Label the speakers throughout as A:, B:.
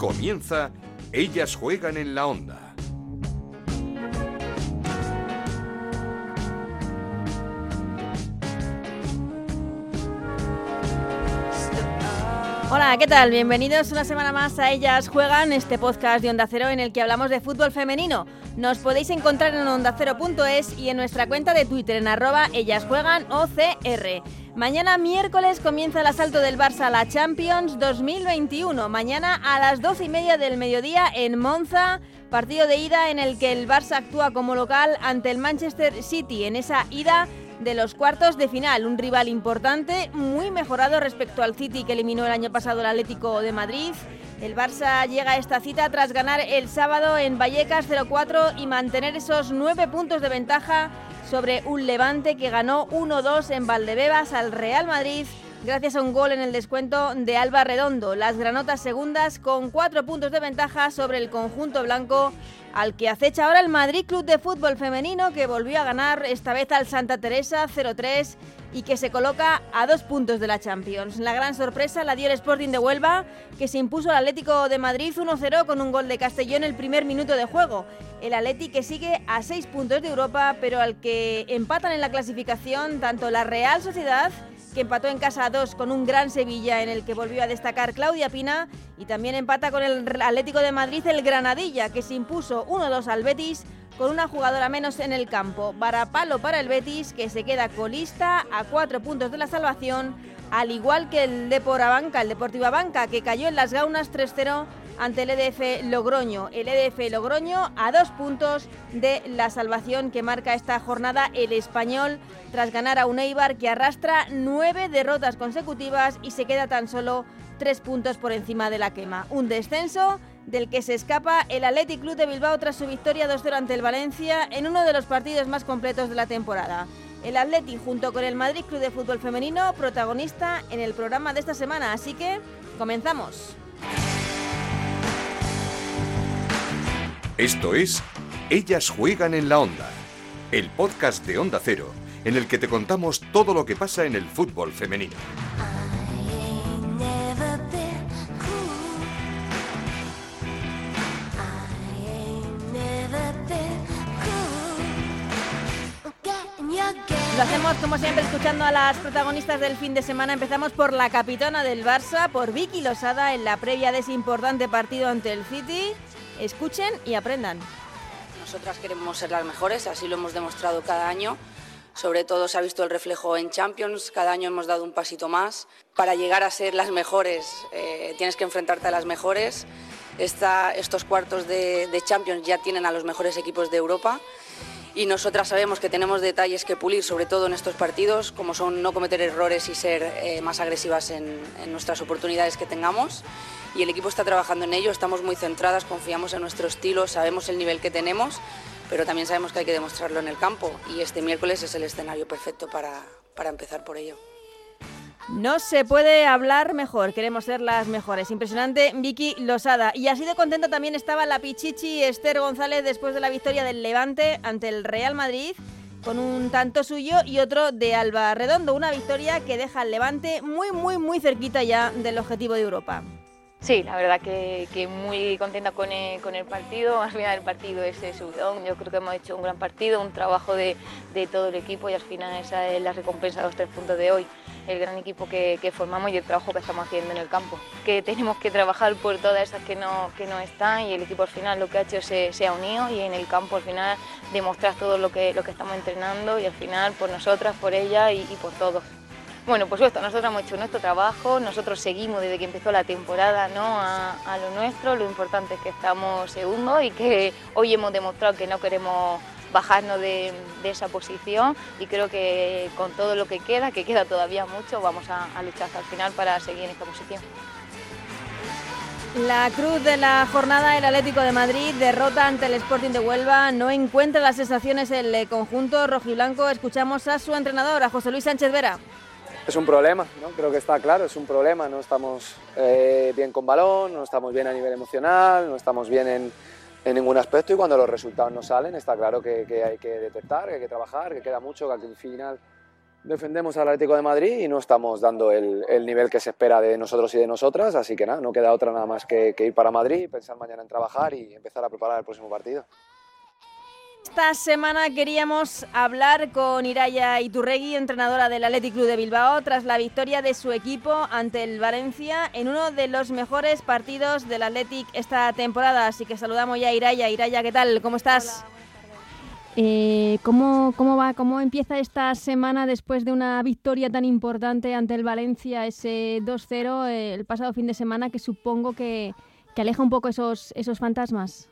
A: Comienza Ellas juegan en la onda.
B: Hola, ¿qué tal? Bienvenidos una semana más a Ellas Juegan, este podcast de Onda Cero en el que hablamos de fútbol femenino. Nos podéis encontrar en ondacero.es y en nuestra cuenta de Twitter en arroba Ellas Juegan OCR. Mañana miércoles comienza el asalto del Barça a la Champions 2021. Mañana a las 12 y media del mediodía en Monza, partido de ida en el que el Barça actúa como local ante el Manchester City. En esa ida de los cuartos de final. Un rival importante, muy mejorado respecto al City que eliminó el año pasado el Atlético de Madrid. El Barça llega a esta cita tras ganar el sábado en Vallecas 0-4 y mantener esos nueve puntos de ventaja sobre un Levante que ganó 1-2 en Valdebebas al Real Madrid gracias a un gol en el descuento de Alba Redondo. Las granotas segundas con cuatro puntos de ventaja sobre el conjunto blanco al que acecha ahora el Madrid Club de Fútbol Femenino que volvió a ganar esta vez al Santa Teresa 0-3 y que se coloca a dos puntos de la Champions. La gran sorpresa la dio el Sporting de Huelva que se impuso al Atlético de Madrid 1-0 con un gol de Castellón en el primer minuto de juego. El Atleti que sigue a seis puntos de Europa pero al que empatan en la clasificación tanto la Real Sociedad que empató en casa a dos con un gran Sevilla en el que volvió a destacar Claudia Pina y también empata con el Atlético de Madrid el Granadilla que se impuso 1-2 al Betis con una jugadora menos en el campo. Varapalo para el Betis que se queda colista a cuatro puntos de la salvación al igual que el Banca, el Deportiva Banca que cayó en las Gaunas 3-0 ante el EDF Logroño. El EDF Logroño a dos puntos de la salvación que marca esta jornada el español tras ganar a un Eibar que arrastra nueve derrotas consecutivas y se queda tan solo tres puntos por encima de la quema. Un descenso del que se escapa el Athletic Club de Bilbao tras su victoria 2-0 ante el Valencia en uno de los partidos más completos de la temporada. El Athletic junto con el Madrid Club de Fútbol Femenino protagonista en el programa de esta semana, así que comenzamos.
A: Esto es Ellas juegan en la onda, el podcast de Onda Cero, en el que te contamos todo lo que pasa en el fútbol femenino.
B: Lo hacemos como siempre escuchando a las protagonistas del fin de semana. Empezamos por la capitana del Barça, por Vicky Losada, en la previa de ese importante partido ante el City. Escuchen y aprendan.
C: Nosotras queremos ser las mejores, así lo hemos demostrado cada año. Sobre todo se ha visto el reflejo en Champions, cada año hemos dado un pasito más. Para llegar a ser las mejores eh, tienes que enfrentarte a las mejores. estos cuartos de, de Champions ya tienen a los mejores equipos de Europa y nosotras sabemos que tenemos detalles que pulir, sobre todo en estos partidos, como son no cometer errores y ser eh, más agresivas en, en, nuestras oportunidades que tengamos. Y el equipo está trabajando en ello, estamos muy centradas, confiamos en nuestro estilo, sabemos el nivel que tenemos, pero también sabemos que hay que demostrarlo en el campo y este miércoles es el escenario perfecto para, para empezar por ello.
B: No se puede hablar mejor, queremos ser las mejores. Impresionante Vicky Losada. Y así de contenta también estaba la Pichichi Esther González después de la victoria del Levante ante el Real Madrid con un tanto suyo y otro de Alba Redondo. Una victoria que deja al Levante muy, muy, muy cerquita ya del objetivo de Europa.
D: Sí, la verdad que, muy contenta con el, con el, partido. Al final el partido es subidón. Yo creo que hemos hecho un gran partido, un trabajo de, de, todo el equipo y al final esa es la recompensa de los tres puntos de hoy. El gran equipo que, que, formamos y el trabajo que estamos haciendo en el campo. Que tenemos que trabajar por todas esas que no, que no están y el equipo al final lo que ha hecho se, se ha unido y en el campo al final demostrar todo lo que, lo que estamos entrenando y al final por nosotras, por ella y por todos. Bueno, pues esto, nosotros hemos hecho nuestro trabajo, nosotros seguimos desde que empezó la temporada ¿no? a, lo nuestro, lo importante es que estamos segundos y que hoy hemos demostrado que no queremos bajarnos de, esa posición y creo que con todo lo que queda, que queda todavía mucho, vamos a, luchar hasta el final para seguir en esta posición.
B: La cruz de la jornada, el Atlético de Madrid derrota ante el Sporting de Huelva, no encuentra las sensaciones el conjunto rojiblanco. Escuchamos a su entrenador, a José Luis Sánchez Vera
E: es un problema, ¿no? creo que está claro, es un problema, no estamos eh, bien con balón, no estamos bien a nivel emocional, no estamos bien en, en ningún aspecto y cuando los resultados no salen está claro que, que, hay que detectar, que hay que trabajar, que queda mucho, que al final defendemos al Atlético de Madrid y no estamos dando el, nivel que se espera de nosotros y de nosotras, así que nada, no queda otra nada más que, ir para Madrid, pensar mañana en trabajar y empezar a preparar el próximo partido.
F: Esta semana queríamos hablar con Iraya Iturregui, entrenadora del Athletic Club de Bilbao, tras la victoria de su equipo ante el Valencia en uno de los mejores partidos del Athletic esta temporada. Así que saludamos ya a Iraya. Iraya, ¿qué tal? ¿Cómo estás?
B: Eh, ¿cómo, ¿Cómo va? ¿Cómo empieza esta semana después de una victoria tan importante ante el Valencia, ese 2-0 eh, el pasado fin de semana, que supongo que, que aleja un poco esos, esos fantasmas?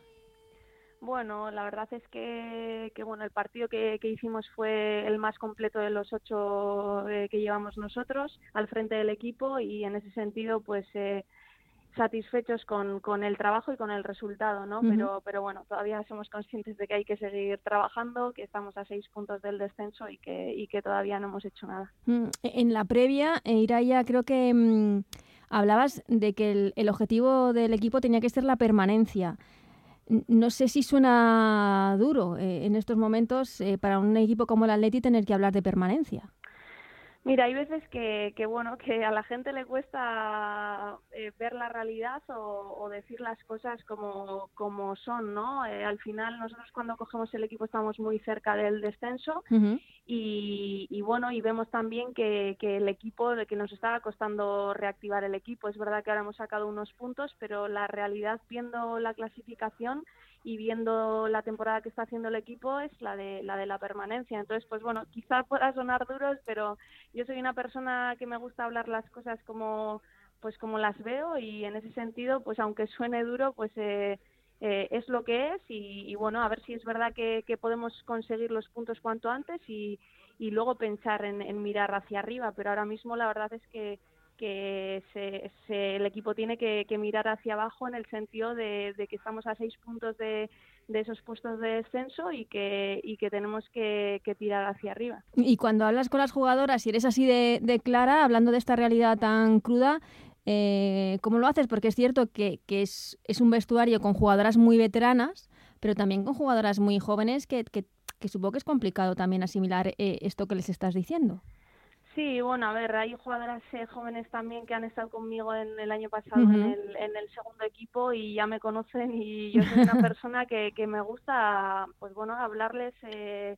G: Bueno, la verdad es que, que bueno, el partido que, que, hicimos fue el más completo de los ocho eh, que llevamos nosotros al frente del equipo y en ese sentido, pues eh, satisfechos con, con, el trabajo y con el resultado, ¿no? Pero, pero bueno, todavía somos conscientes de que hay que seguir trabajando, que estamos a seis puntos del descenso y que, y que todavía no hemos hecho nada.
B: Mm, en la previa, eh, Iraya, creo que mm, hablabas de que el, el objetivo del equipo tenía que ser la permanencia. No sé si suena duro eh, en estos momentos eh, para un equipo como el Atleti tener que hablar de permanencia.
G: Mira, hay veces que, que, bueno, que a la gente le cuesta eh, ver la realidad o, decir las cosas como, como son, ¿no? Eh, al final nosotros cuando cogemos el equipo estamos muy cerca del descenso y, y, bueno, y vemos también que, que el equipo, que nos estaba costando reactivar el equipo. Es verdad que ahora hemos sacado unos puntos, pero la realidad viendo la clasificación y viendo la temporada que está haciendo el equipo es la de la de la permanencia. Entonces, pues bueno, quizá pueda sonar duros, pero yo soy una persona que me gusta hablar las cosas como pues como las veo y en ese sentido, pues aunque suene duro, pues eh, eh, es lo que es y, bueno, a ver si es verdad que, que podemos conseguir los puntos cuanto antes y, y luego pensar en, en mirar hacia arriba, pero ahora mismo la verdad es que que se, el equipo tiene que, mirar hacia abajo en el sentido de, que estamos a seis puntos de, esos puestos de descenso y que, y que tenemos que, tirar hacia arriba.
B: Y cuando hablas con las jugadoras, si eres así de, clara, hablando de esta realidad tan cruda, eh, ¿cómo lo haces? Porque es cierto que, es, un vestuario con jugadoras muy veteranas, pero también con jugadoras muy jóvenes que, que, supongo que es complicado también asimilar eh, esto que les estás diciendo.
G: Sí, bueno, a ver, hay jugadoras eh, jóvenes también que han estado conmigo en el año pasado en, el, en el segundo equipo y ya me conocen y yo soy una persona que, que me gusta, pues bueno, hablarles eh,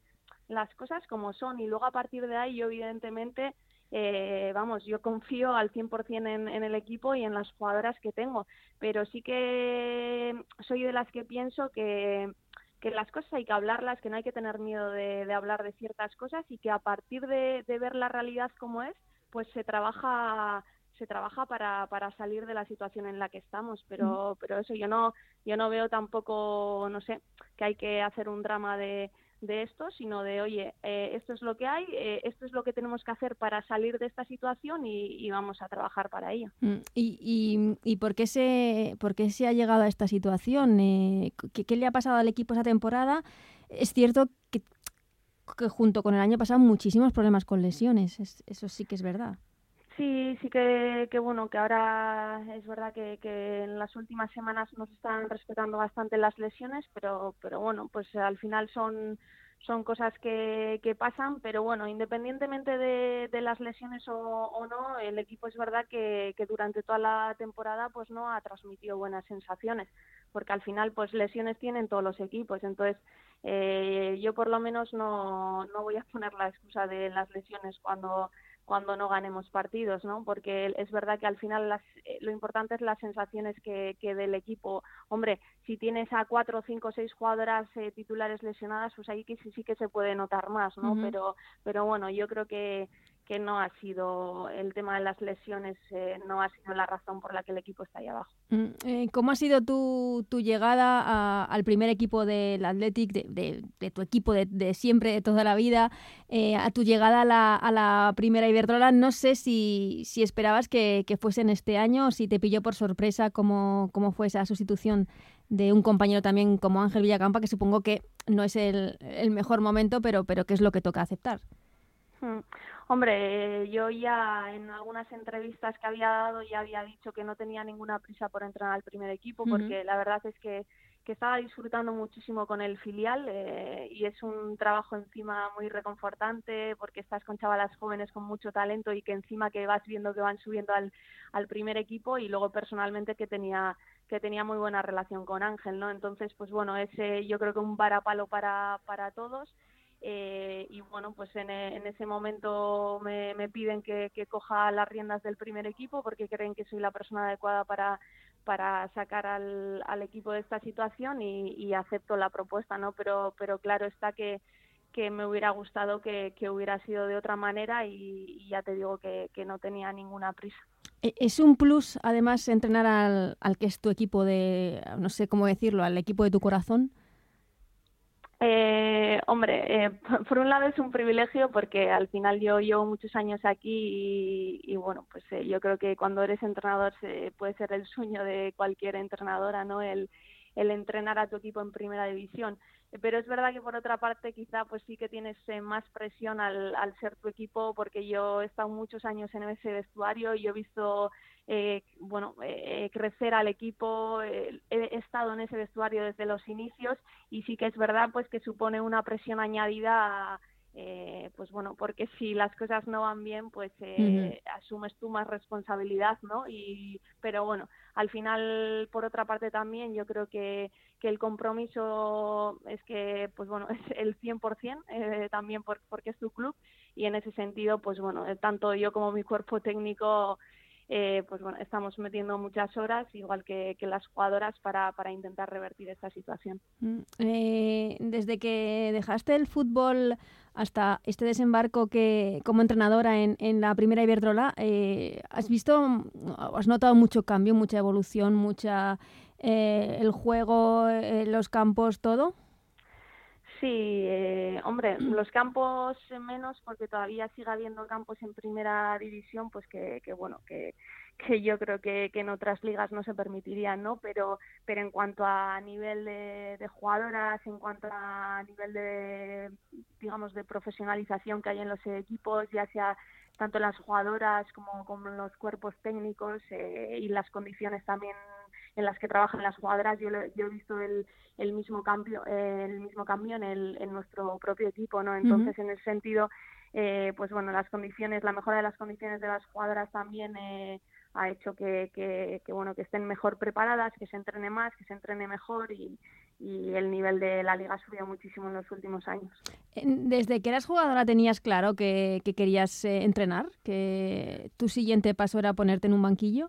G: las cosas como son y luego a partir de ahí yo evidentemente, eh, vamos, yo confío al 100% en, en el equipo y en las jugadoras que tengo, pero sí que soy de las que pienso que que las cosas hay que hablarlas, que no hay que tener miedo de, hablar de ciertas cosas y que a partir de, ver la realidad como es, pues se trabaja se trabaja para, para salir de la situación en la que estamos. Pero pero eso yo no yo no veo tampoco no sé que hay que hacer un drama de de esto, sino de, oye, eh, esto es lo que hay, eh, esto es lo que tenemos que hacer para salir de esta situación y, vamos a trabajar para ello.
B: Mm, ¿Y, y, y por, qué se, por qué se ha llegado a esta situación? Eh, ¿qué, le ha pasado al equipo esa temporada? Es cierto que, que junto con el año pasado muchísimos problemas con lesiones, eso sí que es verdad.
G: Sí, sí que, bueno, que ahora es verdad que, que, en las últimas semanas nos están respetando bastante las lesiones, pero, pero bueno, pues al final son, son cosas que, que pasan, pero bueno, independientemente de, de las lesiones o, o, no, el equipo es verdad que, que durante toda la temporada pues no ha transmitido buenas sensaciones, porque al final pues lesiones tienen todos los equipos, entonces eh, yo por lo menos no, no voy a poner la excusa de las lesiones cuando cuando no ganemos partidos, ¿no? Porque es verdad que al final las, eh, lo importante es las sensaciones que, que, del equipo. Hombre, si tienes a cuatro, cinco, seis jugadoras eh, titulares lesionadas, pues ahí que sí, sí que se puede notar más, ¿no? Pero, pero bueno, yo creo que que no ha sido el tema de las lesiones, eh, no ha sido la razón por la que el equipo está ahí abajo.
B: Mm, eh, ¿Cómo ha sido tu, tu llegada al primer equipo del Athletic, de, de, tu equipo de, siempre, de toda la vida, eh, a tu llegada a la, a la primera Iberdrola? No sé si, si esperabas que, que, fuese en este año o si te pilló por sorpresa cómo, cómo fue esa sustitución de un compañero también como Ángel Villacampa, que supongo que no es el, el mejor momento, pero, pero que es lo que toca aceptar.
G: Hmm. Hombre, yo ya en algunas entrevistas que había dado ya había dicho que no tenía ninguna prisa por entrar al primer equipo, porque la verdad es que que estaba disfrutando muchísimo con el filial eh, y es un trabajo encima muy reconfortante porque estás con chavalas jóvenes con mucho talento y que encima que vas viendo que van subiendo al, al primer equipo y luego personalmente que tenía que tenía muy buena relación con Ángel, ¿no? Entonces, pues bueno, ese yo creo que un varapalo para, para todos. Eh, y bueno, pues en, en ese momento me, me piden que, que, coja las riendas del primer equipo porque creen que soy la persona adecuada para, para sacar al, al equipo de esta situación y, y, acepto la propuesta, ¿no? Pero, pero claro está que, que me hubiera gustado que, que hubiera sido de otra manera y, y ya te digo que, que, no tenía ninguna prisa.
B: E, ¿Es un plus, además, entrenar al, al que es tu equipo de, no sé cómo decirlo, al equipo de tu corazón?
G: Eh, hombre, eh, por un lado es un privilegio porque al final yo llevo muchos años aquí y, y bueno, pues eh, yo creo que cuando eres entrenador se, puede ser el sueño de cualquier entrenadora, ¿no? El, el entrenar a tu equipo en primera división. Pero es verdad que por otra parte quizá pues sí que tienes eh, más presión al, al ser tu equipo porque yo he estado muchos años en ese vestuario y yo he visto eh, bueno, eh, crecer al equipo, eh, he estado en ese vestuario desde los inicios y sí que es verdad pues que supone una presión añadida a, eh, pues bueno, porque si las cosas no van bien, pues eh, uh -huh. asumes tú más responsabilidad, ¿no? Y, pero bueno, al final, por otra parte también, yo creo que, que el compromiso es que, pues bueno, es el 100% eh, también por, porque es tu club y en ese sentido, pues bueno, tanto yo como mi cuerpo técnico eh, pues bueno, estamos metiendo muchas horas, igual que, que las jugadoras, para, para, intentar revertir esta situación.
B: Mm, eh, desde que dejaste el fútbol hasta este desembarco que como entrenadora en, en la primera Iberdrola, eh, ¿has visto, has notado mucho cambio, mucha evolución, mucha eh, el juego, eh, los campos, todo?
G: Sí, eh, hombre, los campos menos porque todavía sigue habiendo campos en primera división, pues que, que bueno, que, que yo creo que, en otras ligas no se permitirían, ¿no? Pero, pero en cuanto a nivel de, de, jugadoras, en cuanto a nivel de, digamos, de profesionalización que hay en los equipos, ya sea tanto las jugadoras como, como los cuerpos técnicos eh, y las condiciones también en las que trabajan las jugadoras, yo, yo he visto el, el mismo cambio, el mismo cambio en, el, en nuestro propio equipo, ¿no? Entonces, uh -huh. en el sentido, eh, pues bueno, las condiciones, la mejora de las condiciones de las jugadoras también eh, ha hecho que, que, que, bueno, que estén mejor preparadas, que se entrene más, que se entrene mejor y, y el nivel de la liga subió muchísimo en los últimos años.
B: Desde que eras jugadora tenías claro que, que querías eh, entrenar, que tu siguiente paso era ponerte en un banquillo.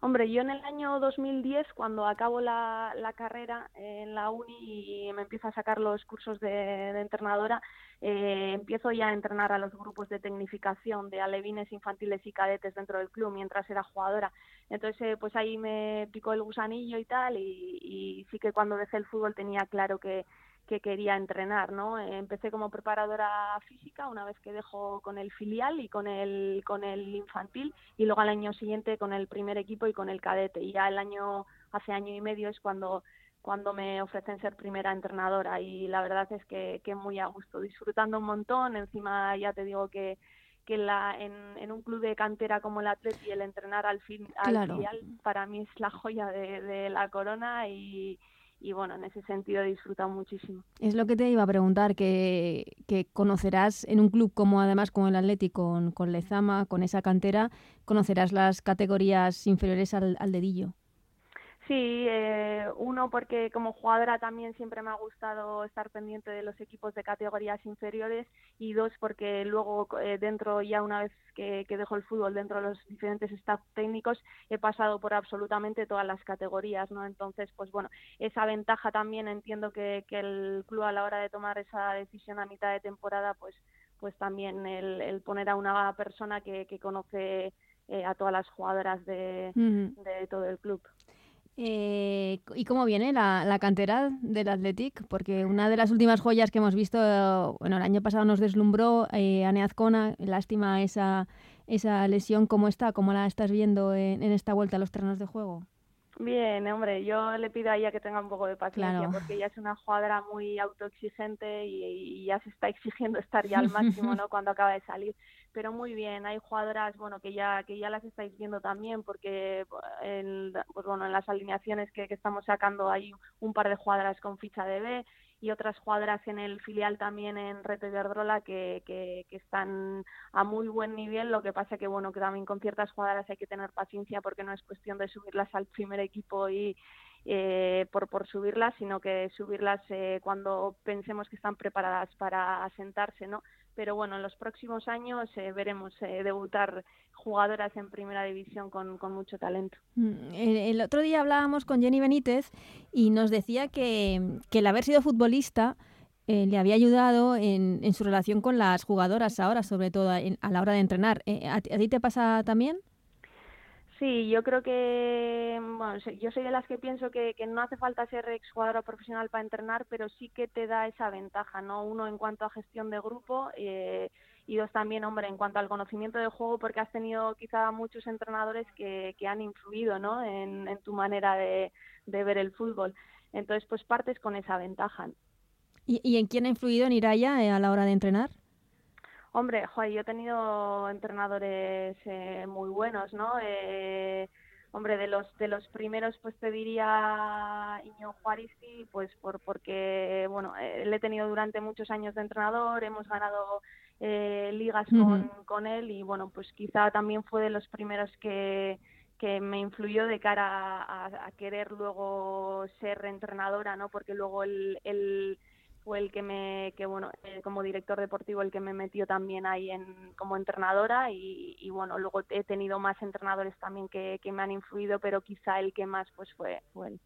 G: Hombre, yo en el año 2010, cuando acabo la, la carrera en la uni y me empiezo a sacar los cursos de, de entrenadora, eh, empiezo ya a entrenar a los grupos de tecnificación de alevines infantiles y cadetes dentro del club mientras era jugadora. Entonces, eh, pues ahí me picó el gusanillo y tal, y, y sí que cuando dejé el fútbol tenía claro que, que quería entrenar, ¿no? Empecé como preparadora física una vez que dejo con el filial y con el con el infantil y luego al año siguiente con el primer equipo y con el cadete y ya el año hace año y medio es cuando cuando me ofrecen ser primera entrenadora y la verdad es que, que muy a gusto, disfrutando un montón, encima ya te digo que que la, en, en, un club de cantera como el Atleti el entrenar al fin al claro. filial para mí es la joya de, de la corona y, y bueno, en ese sentido he disfrutado muchísimo.
B: Es lo que te iba a preguntar, que, que conocerás en un club como además como el Atlético, con, con Lezama, con esa cantera, conocerás las categorías inferiores al, al dedillo.
G: Sí, eh, uno porque como jugadora también siempre me ha gustado estar pendiente de los equipos de categorías inferiores y dos porque luego eh, dentro ya una vez que, que, dejo el fútbol dentro de los diferentes staff técnicos he pasado por absolutamente todas las categorías, ¿no? Entonces, pues bueno, esa ventaja también entiendo que, que el club a la hora de tomar esa decisión a mitad de temporada, pues pues también el, el poner a una persona que, que conoce eh, a todas las jugadoras de, uh -huh. de todo el club.
B: Eh, ¿Y cómo viene la, la, cantera del Athletic? Porque una de las últimas joyas que hemos visto, bueno, el año pasado nos deslumbró eh, Ane Azcona, lástima esa, esa lesión, ¿cómo está? ¿Cómo la estás viendo en, en, esta vuelta a los terrenos de juego?
G: Bien, hombre, yo le pido a ella que tenga un poco de paciencia claro. porque ella es una jugadora muy autoexigente y, y, ya se está exigiendo estar ya al máximo, ¿no? Cuando acaba de salir pero muy bien. Hay jugadoras, bueno, que ya que ya las estáis viendo también, porque en, pues bueno, en las alineaciones que, que estamos sacando hay un par de jugadoras con ficha de B y otras jugadoras en el filial también en Reto Iberdrola que, que, que, están a muy buen nivel. Lo que pasa que, bueno, que también con ciertas jugadoras hay que tener paciencia porque no es cuestión de subirlas al primer equipo y eh, por, por subirlas, sino que subirlas eh, cuando pensemos que están preparadas para asentarse, ¿no? Pero bueno, en los próximos años eh, veremos eh, debutar jugadoras en primera división con, con mucho talento.
B: Mm, el, el, otro día hablábamos con Jenny Benítez y nos decía que, que el haber sido futbolista eh, le había ayudado en, en, su relación con las jugadoras ahora, sobre todo en, a la hora de entrenar. ¿A, ¿A ti te pasa también?
G: Sí, yo creo que, bueno, yo soy de las que pienso que, no hace falta ser exjugadora profesional para entrenar, pero sí que te da esa ventaja, ¿no? Uno en cuanto a gestión de grupo eh, y dos también, hombre, en cuanto al conocimiento del juego, porque has tenido quizá muchos entrenadores que, que han influido, ¿no? En, tu manera de, ver el fútbol. Entonces, pues partes con esa ventaja.
B: ¿Y, en quién ha influido en Iraya eh, a la hora de entrenar?
G: Hombre, joder, yo he tenido entrenadores eh, muy buenos, ¿no? Eh, hombre, de los de los primeros, pues te diría Iño Juaristi, pues por porque, bueno, eh, le he tenido durante muchos años de entrenador, hemos ganado eh, ligas con, uh -huh. con él y, bueno, pues quizá también fue de los primeros que que me influyó de cara a, a querer luego ser entrenadora, ¿no? Porque luego el, el fue el que me, que bueno, eh, como director deportivo el que me metió también ahí en, como entrenadora y, y bueno, luego he tenido más entrenadores también que, que, me han influido, pero quizá el que más pues fue, fue él.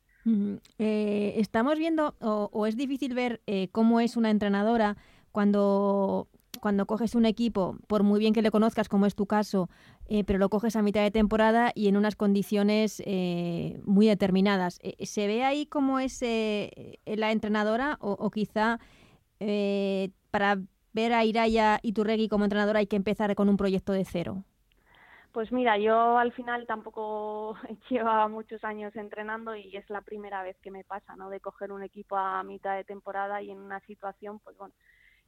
B: Eh, estamos viendo, o, o, es difícil ver eh, cómo es una entrenadora cuando cuando coges un equipo, por muy bien que le conozcas, como es tu caso, eh, pero lo coges a mitad de temporada y en unas condiciones eh, muy determinadas. Eh, ¿Se ve ahí cómo es eh, la entrenadora o, quizá para ver a Iraya y Turregui como entrenadora hay que empezar con un proyecto de cero?
G: Pues mira, yo al final tampoco llevaba muchos años entrenando y es la primera vez que me pasa, ¿no? De coger un equipo a mitad de temporada y en una situación, pues bueno,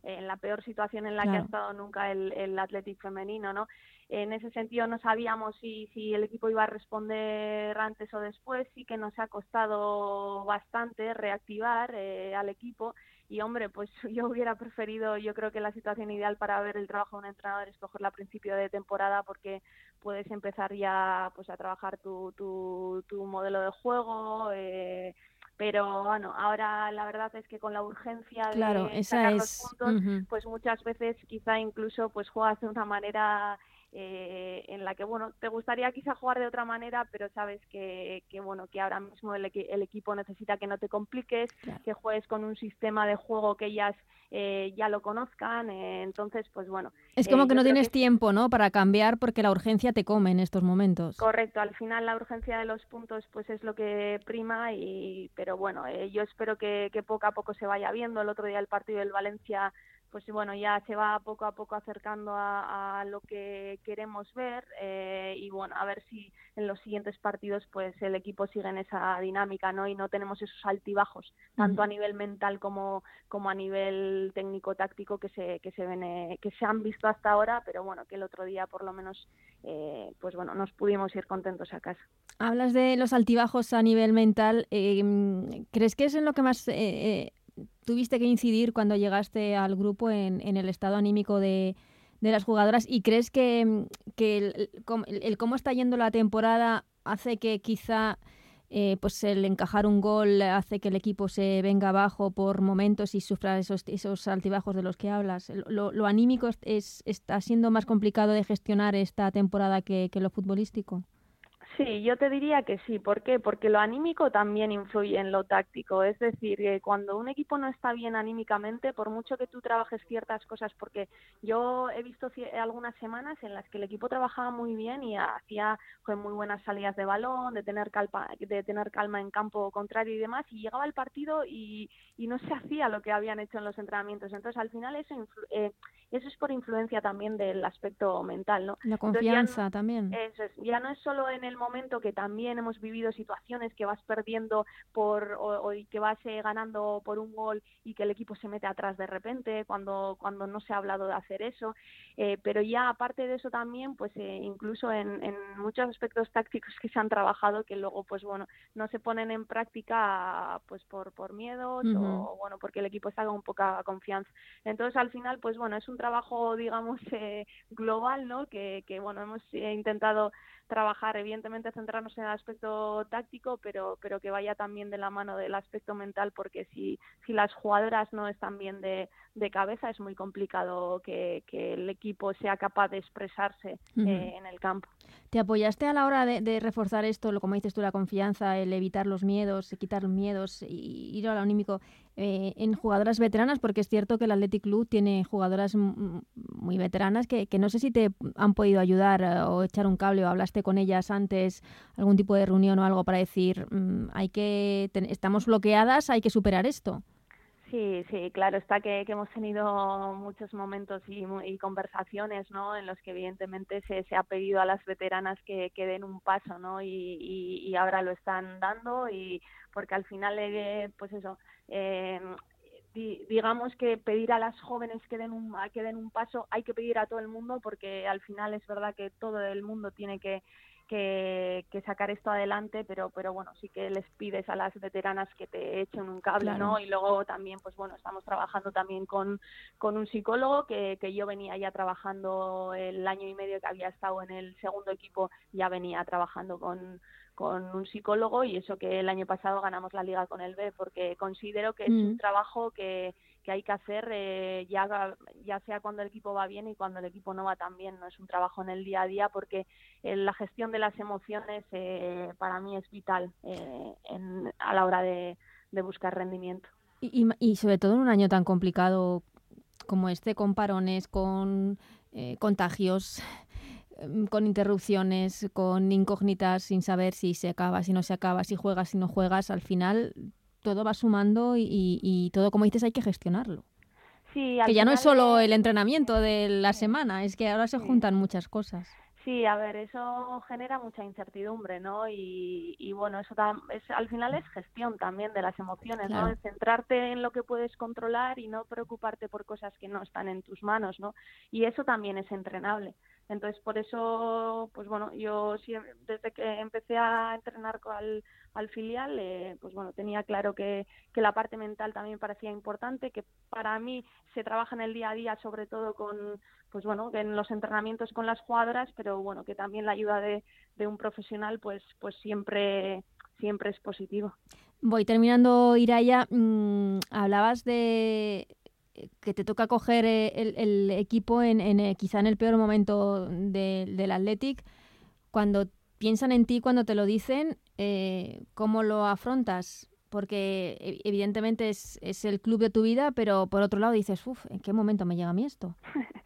G: en la peor situación en la claro. que ha estado nunca el, el Athletic femenino, ¿no? En ese sentido no sabíamos si, si el equipo iba a responder antes o después, sí que nos ha costado bastante reactivar eh, al equipo y hombre, pues yo hubiera preferido, yo creo que la situación ideal para ver el trabajo de un entrenador es cogerla a principio de temporada porque puedes empezar ya pues a trabajar tu, tu, tu modelo de juego, eh, pero bueno, ahora la verdad es que con la urgencia de
B: claro,
G: sacar
B: es...
G: los puntos, uh -huh. pues muchas veces quizá incluso pues juegas de una manera eh, en la que bueno te gustaría quizá jugar de otra manera pero sabes que, que bueno que ahora mismo el, el, equipo necesita que no te compliques claro. que juegues con un sistema de juego que ellas eh, ya lo conozcan eh, entonces pues bueno
B: es como que no tienes que... tiempo no para cambiar porque la urgencia te come en estos momentos.
G: Correcto al final la urgencia de los puntos pues es lo que prima y pero bueno yo espero que, que poco a poco se vaya viendo. El otro día el partido del Valencia pues bueno, ya se va poco a poco acercando a, a lo que queremos ver eh, y bueno, a ver si en los siguientes partidos pues el equipo sigue en esa dinámica, ¿no? Y no tenemos esos altibajos, tanto a nivel mental como, como a nivel técnico-táctico que se, que se ven, eh, que se han visto hasta ahora, pero bueno, que el otro día por lo menos eh, pues bueno, nos pudimos ir contentos a casa.
B: Hablas de los altibajos a nivel mental, eh, ¿crees que es en lo que más eh, tuviste que incidir cuando llegaste al grupo en, en el estado anímico de, las jugadoras y crees que, que el, el, el, cómo está yendo la temporada hace que quizá eh, pues el encajar un gol hace que el equipo se venga abajo por momentos y sufra esos, esos altibajos de los que hablas. Lo, anímico es, es, está siendo más complicado de gestionar esta temporada que lo futbolístico.
G: Sí, yo te diría que sí. ¿Por qué? Porque lo anímico también influye en lo táctico. Es decir, que cuando un equipo no está bien anímicamente, por mucho que tú trabajes ciertas cosas, porque yo he visto algunas semanas en las que el equipo trabajaba muy bien y hacía pues, muy buenas salidas de balón, de tener calma, de tener calma en campo contrario y demás, y llegaba el partido y, y no se hacía lo que habían hecho en los entrenamientos. Entonces, al final eso eh, eso es por influencia también del aspecto mental, ¿no?
B: La confianza
G: no,
B: también.
G: Eso es, ya no es solo en el momento que también hemos vivido situaciones que vas perdiendo por o, que vas eh, ganando por un gol y que el equipo se mete atrás de repente cuando cuando no se ha hablado de hacer eso. Eh, pero ya aparte de eso también pues eh, incluso en, en, muchos aspectos tácticos que se han trabajado que luego pues bueno no se ponen en práctica pues por por miedos o bueno porque el equipo está con poca confianza. Entonces al final pues bueno es un trabajo digamos global no que, que bueno hemos intentado trabajar, evidentemente centrarnos en el aspecto táctico, pero, pero que vaya también de la mano del aspecto mental, porque si, si las jugadoras no están bien de, de cabeza, es muy complicado que, que, el equipo sea capaz de expresarse eh, en el campo.
B: ¿Te apoyaste a la hora de, reforzar esto, lo como dices tú, la confianza, el evitar los miedos, quitar los miedos y ir al anímico eh, en jugadoras veteranas? Porque es cierto que el Athletic Club tiene jugadoras muy veteranas que, que no sé si te han podido ayudar eh, o echar un cable o hablaste con ellas antes, algún tipo de reunión o algo para decir, mm, hay que estamos bloqueadas, hay que superar esto.
G: Sí, sí, claro, está que, hemos tenido muchos momentos y, conversaciones, ¿no? En los que evidentemente se, se ha pedido a las veteranas que, que den un paso, ¿no? Y, y, ahora lo están dando y porque al final, eh, pues eso, eh, digamos que pedir a las jóvenes que den un que den un paso hay que pedir a todo el mundo porque al final es verdad que todo el mundo tiene que que, sacar esto adelante, pero, pero bueno, sí que les pides a las veteranas que te echen un cable, ¿no? Y luego también, pues bueno, estamos trabajando también con, con un psicólogo que, que yo venía ya trabajando el año y medio que había estado en el segundo equipo, ya venía trabajando con, con un psicólogo y eso que el año pasado ganamos la liga con el B porque considero que es un mm. trabajo que, que hay que hacer eh, ya, ya sea cuando el equipo va bien y cuando el equipo no va tan bien. No es un trabajo en el día a día porque eh, la gestión de las emociones eh, para mí es vital en, a la hora de, buscar rendimiento.
B: Y, y, sobre todo en un año tan complicado como este, con parones, con contagios, em, con interrupciones, con incógnitas sin saber si se acaba, si no se acaba, si juegas, si no juegas, al final todo va sumando y, todo, como dices, hay que gestionarlo.
G: Sí,
B: que ya no es solo el entrenamiento de la semana, es que ahora se juntan muchas cosas.
G: Sí, a ver, eso genera mucha incertidumbre, ¿no? Y, bueno, eso es, al final es gestión también de las emociones, ¿no? Es centrarte en lo que puedes controlar y no preocuparte por cosas que no están en tus manos, ¿no? Y eso también es entrenable. Entonces, por eso, pues bueno, yo desde que empecé a entrenar al, al filial, eh, pues bueno, tenía claro que, la parte mental también parecía importante, que para mí se trabaja en el día a día, sobre todo con, pues bueno, en los entrenamientos con las jugadoras, pero bueno, que también la ayuda de, un profesional, pues, pues siempre, siempre es positivo.
B: Voy terminando, Iraya. Mmm, hablabas de que te toca coger eh, el, equipo en, eh, quizá en el peor momento del Athletic, cuando piensan en ti, cuando te lo dicen, eh, ¿cómo lo afrontas? Porque evidentemente es, es, el club de tu vida, pero por otro lado dices, uff, ¿en qué momento me llega a mí esto?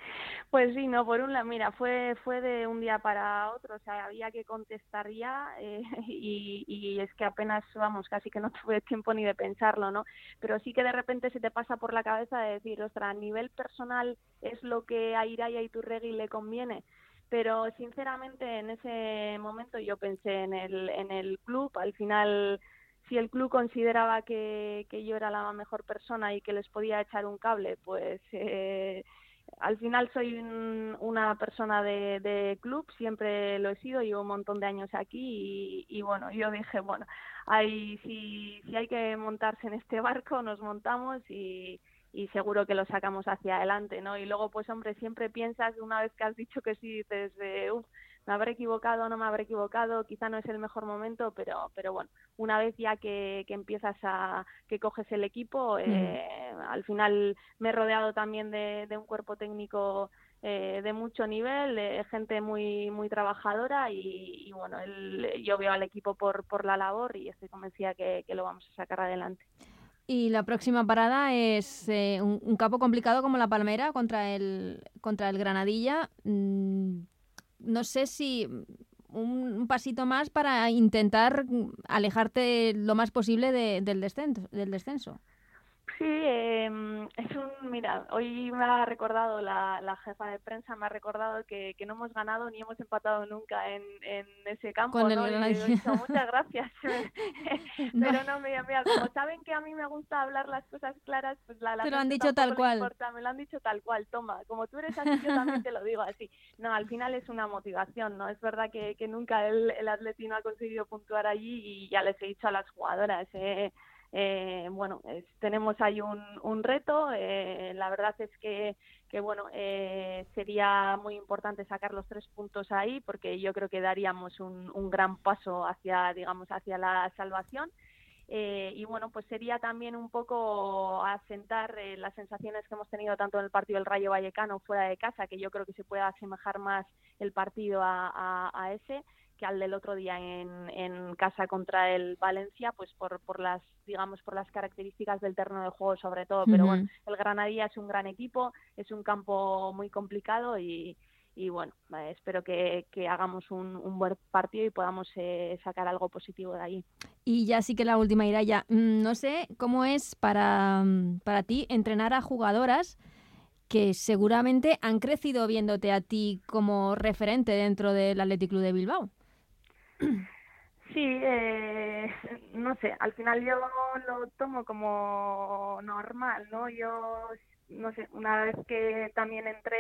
G: Pues sí, no, por un lado, mira, fue, fue de un día para otro, o sea, había que contestar ya eh, y, y, es que apenas, vamos, casi que no tuve tiempo ni de pensarlo, ¿no? Pero sí que de repente se te pasa por la cabeza de decir, ostras, a nivel personal es lo que a Iraya y Turregui le conviene, pero sinceramente en ese momento yo pensé en el, en el club, al final si el club consideraba que, que yo era la mejor persona y que les podía echar un cable, pues... Eh, al final soy una persona de, club, siempre lo he sido, llevo un montón de años aquí y, bueno, yo dije, bueno, hay, si, si hay que montarse en este barco, nos montamos y, y seguro que lo sacamos hacia adelante, ¿no? Y luego, pues hombre, siempre piensas, una vez que has dicho que sí, dices, eh, uff, me habré equivocado, no me habré equivocado, quizá no es el mejor momento, pero, pero bueno, una vez ya que, que empiezas a, que coges el equipo, eh, al final me he rodeado también de, de un cuerpo técnico eh, de mucho nivel, gente muy muy trabajadora y, bueno, yo veo al equipo por, por la labor y estoy convencida que, que lo vamos a sacar adelante.
B: Y la próxima parada es eh, un, un, campo complicado como la Palmera contra el, contra el Granadilla. Mm, no sé si un, pasito más para intentar alejarte lo más posible del, descenso, del descenso.
G: Sí, eh, es un, mira, hoy me ha recordado la, la jefa de prensa, me ha recordado que, que, no hemos ganado ni hemos empatado nunca en, en ese campo,
H: Con
G: ¿no?
H: el
G: Y he dicho, muchas gracias. Pero no, mira, mira, como saben que a mí me gusta hablar las cosas claras, pues la, la
H: Te lo han dicho tal cual.
G: importa, me lo han dicho tal cual, toma, como tú eres así, yo también te lo digo así. No, al final es una motivación, ¿no? Es verdad que, que nunca el, el Atleti no ha conseguido puntuar allí y ya les he dicho a las jugadoras, eh, eh, bueno, tenemos ahí un, un reto. eh, la verdad es que, que bueno, eh, sería muy importante sacar los tres puntos ahí porque yo creo que daríamos un, un gran paso hacia, digamos, hacia la salvación. Eh, y bueno, pues sería también un poco asentar eh, las sensaciones que hemos tenido tanto en el partido del Rayo Vallecano fuera de casa, que yo creo que se puede asemejar más el partido a ese que al del otro día en, en casa contra el Valencia, pues por, por las digamos por las características del terreno de juego sobre todo. Pero bueno, el Granadilla es un gran equipo, es un campo muy complicado y, y bueno, eh, espero que, que hagamos un, un buen partido y podamos eh, sacar algo positivo de ahí.
H: Y ya sí que la última irá ya. Mm, No sé cómo es para, mm, para ti entrenar a jugadoras que seguramente han crecido viéndote a ti como referente dentro del Athletic Club de Bilbao.
G: Sí, eh, no sé, al final yo lo tomo como normal, ¿no? Yo, no sé, una vez que también entré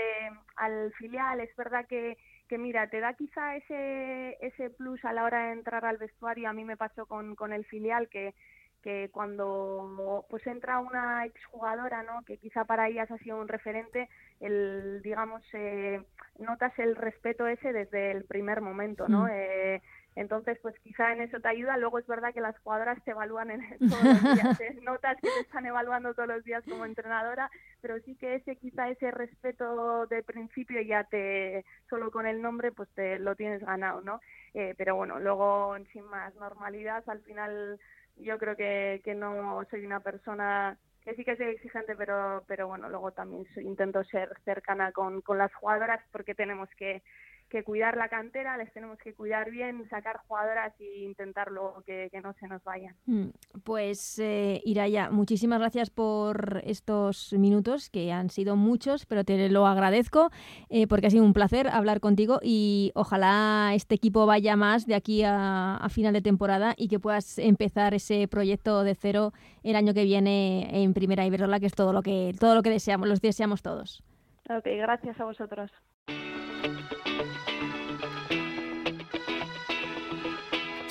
G: al filial, es verdad que, que mira, te da quizá ese, ese plus a la hora de entrar al vestuario, a mí me pasó con, con el filial que que cuando pues entra una exjugadora no que quizá para ellas ha sido un referente el digamos eh, notas el respeto ese desde el primer momento no
H: Mm.
G: eh, entonces pues quizá en eso te ayuda luego es verdad que las jugadoras te evalúan en, todos los días ¿eh? notas que te están evaluando todos los días como entrenadora pero sí que ese quizá ese respeto de principio ya te solo con el nombre pues te lo tienes ganado no eh, pero bueno luego sin más normalidad al final yo creo que, que no soy una persona que sí que soy exigente, pero, pero bueno, luego también soy- intento ser cercana con, con las jugadoras porque tenemos que, que cuidar la cantera, les tenemos que cuidar bien, sacar jugadoras e intentar luego que, que no se nos vayan.
H: Mm, Pues eh, Iraya, muchísimas gracias por estos minutos, que han sido muchos, pero te lo agradezco eh, porque ha sido un placer hablar contigo y ojalá este equipo vaya más de aquí a, a final de temporada y que puedas empezar ese proyecto de cero el año que viene en Primera Iberdrola, que es todo lo que, todo lo que deseamos, los deseamos todos.
G: Ok, gracias a vosotros.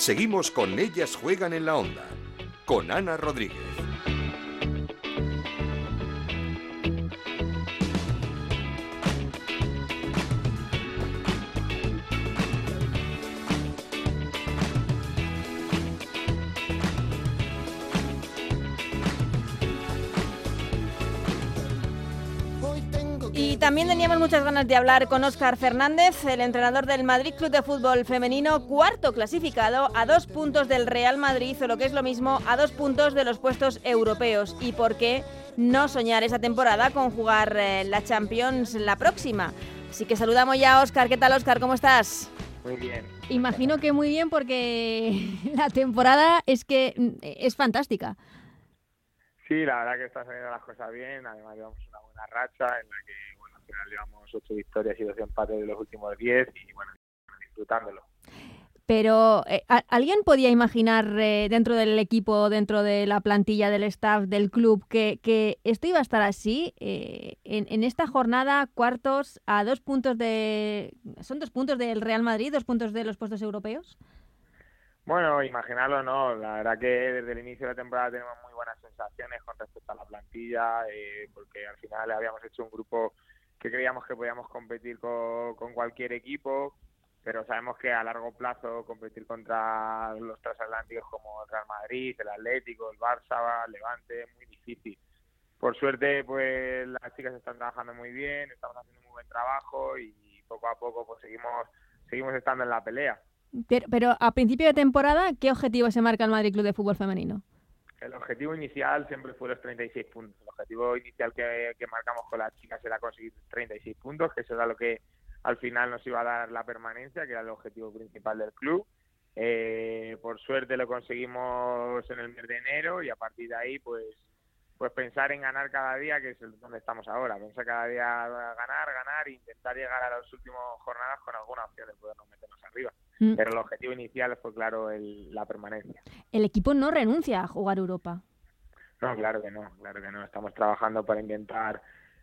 A: Seguimos con Ellas Juegan en la Onda, con Ana Rodríguez.
B: Y también teníamos muchas ganas de hablar con Óscar Fernández, el entrenador del Madrid Club de Fútbol Femenino, cuarto clasificado a dos puntos del Real Madrid, o lo que es lo mismo, a dos puntos de los puestos europeos. ¿Y por qué no soñar esa temporada con jugar eh, la Champions la próxima? Así que saludamos ya a Óscar. ¿Qué tal, Óscar? ¿Cómo estás?
I: Muy bien.
H: Imagino que muy bien porque la temporada es que mm, es fantástica.
I: Sí, la verdad que está saliendo las cosas bien. Además, llevamos una buena racha en la que, final llevamos ocho victorias y dos empates de los últimos diez y, bueno, disfrutándolo.
H: Pero, eh, ¿a- ¿alguien podía imaginar eh, dentro del equipo, dentro de la plantilla del staff, del club, que, que esto iba a estar así? Eh, en, en esta jornada, cuartos a dos puntos de... ¿Son dos puntos del Real Madrid, dos puntos de los puestos europeos?
I: Bueno, imaginarlo no. La verdad que desde el inicio de la temporada tenemos muy buenas sensaciones con respecto a la plantilla, eh, porque al final habíamos hecho un grupo que creíamos que podíamos competir con, cualquier equipo, pero sabemos que a largo plazo competir contra los transatlánticos como el Real Madrid, el Atlético, el Barça, el Levante, es muy difícil. Por suerte, pues las chicas están trabajando muy bien, estamos haciendo muy buen trabajo y poco a poco pues seguimos seguimos estando en la pelea.
H: Pero, pero a principio de temporada, ¿qué objetivo se marca el Madrid Club de Fútbol Femenino?
I: El objetivo inicial siempre fue los 36 puntos. El objetivo inicial que, que marcamos con las chicas era conseguir 36 puntos, que eso era lo que al final nos iba a dar la permanencia, que era el objetivo principal del club. Eh, por suerte lo conseguimos en el mes de enero y a partir de ahí, pues pues pensar en ganar cada día, que es donde estamos ahora. Pensar cada día ganar, ganar e intentar llegar a las últimas jornadas con alguna opción de podernos meternos arriba. Mm. Pero el objetivo inicial fue, claro, el, la permanencia.
B: El equipo no renuncia a jugar Europa.
I: No, claro que no, claro que no. Estamos trabajando para intentar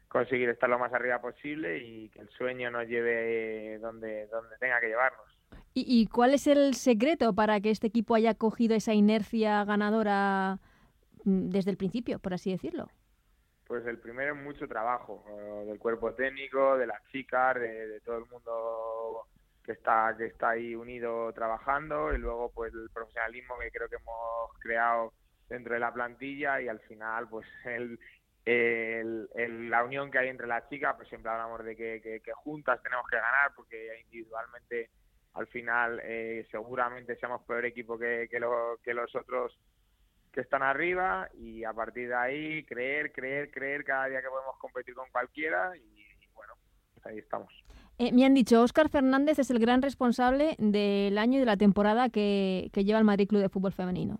I: conseguir estar lo más arriba posible y que el sueño nos lleve donde, donde tenga que llevarnos.
B: ¿Y, ¿Y, cuál es el secreto para que este equipo haya cogido esa inercia ganadora desde el principio, por así decirlo?
I: Pues el primero es mucho trabajo del cuerpo técnico, de las chicas, de, todo el mundo que está que está ahí unido trabajando y luego pues el profesionalismo que creo que hemos creado dentro de la plantilla y al final pues el, el, la unión que hay entre las chicas, pues siempre hablamos de que, juntas tenemos que ganar porque individualmente al final eh, seguramente seamos peor equipo que, que, que los otros que están arriba y a partir de ahí creer, creer, creer cada día que podemos competir con cualquiera y, bueno, pues ahí estamos.
B: Eh, me han dicho, Óscar Fernández es el gran responsable del año y de la temporada que, que lleva el Madrid Club de Fútbol Femenino.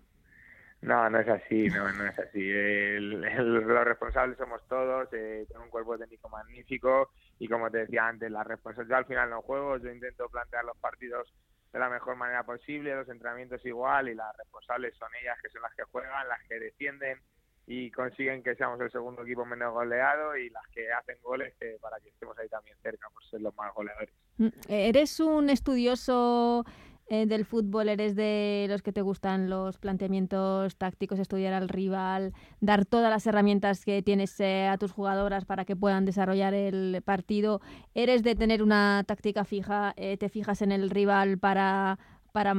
I: No, no es así, no, no es así. El, los responsables somos todos, eh, tengo un cuerpo técnico magnífico y como te decía antes, la responsabilidad al final no juego, yo intento plantear los partidos de la mejor manera posible, los entrenamientos igual y las responsables son ellas que son las que juegan, las que defienden y consiguen que seamos el segundo equipo menos goleado y las que hacen goles para que estemos ahí también cerca por ser los más goleadores.
B: Mm, ¿Eres un estudioso eh, del fútbol eres de los que te gustan los planteamientos tácticos, estudiar al rival, dar todas las herramientas que tienes eh, a tus jugadoras para que puedan desarrollar el partido. Eres de tener una táctica fija, eh, te fijas en el rival para, para,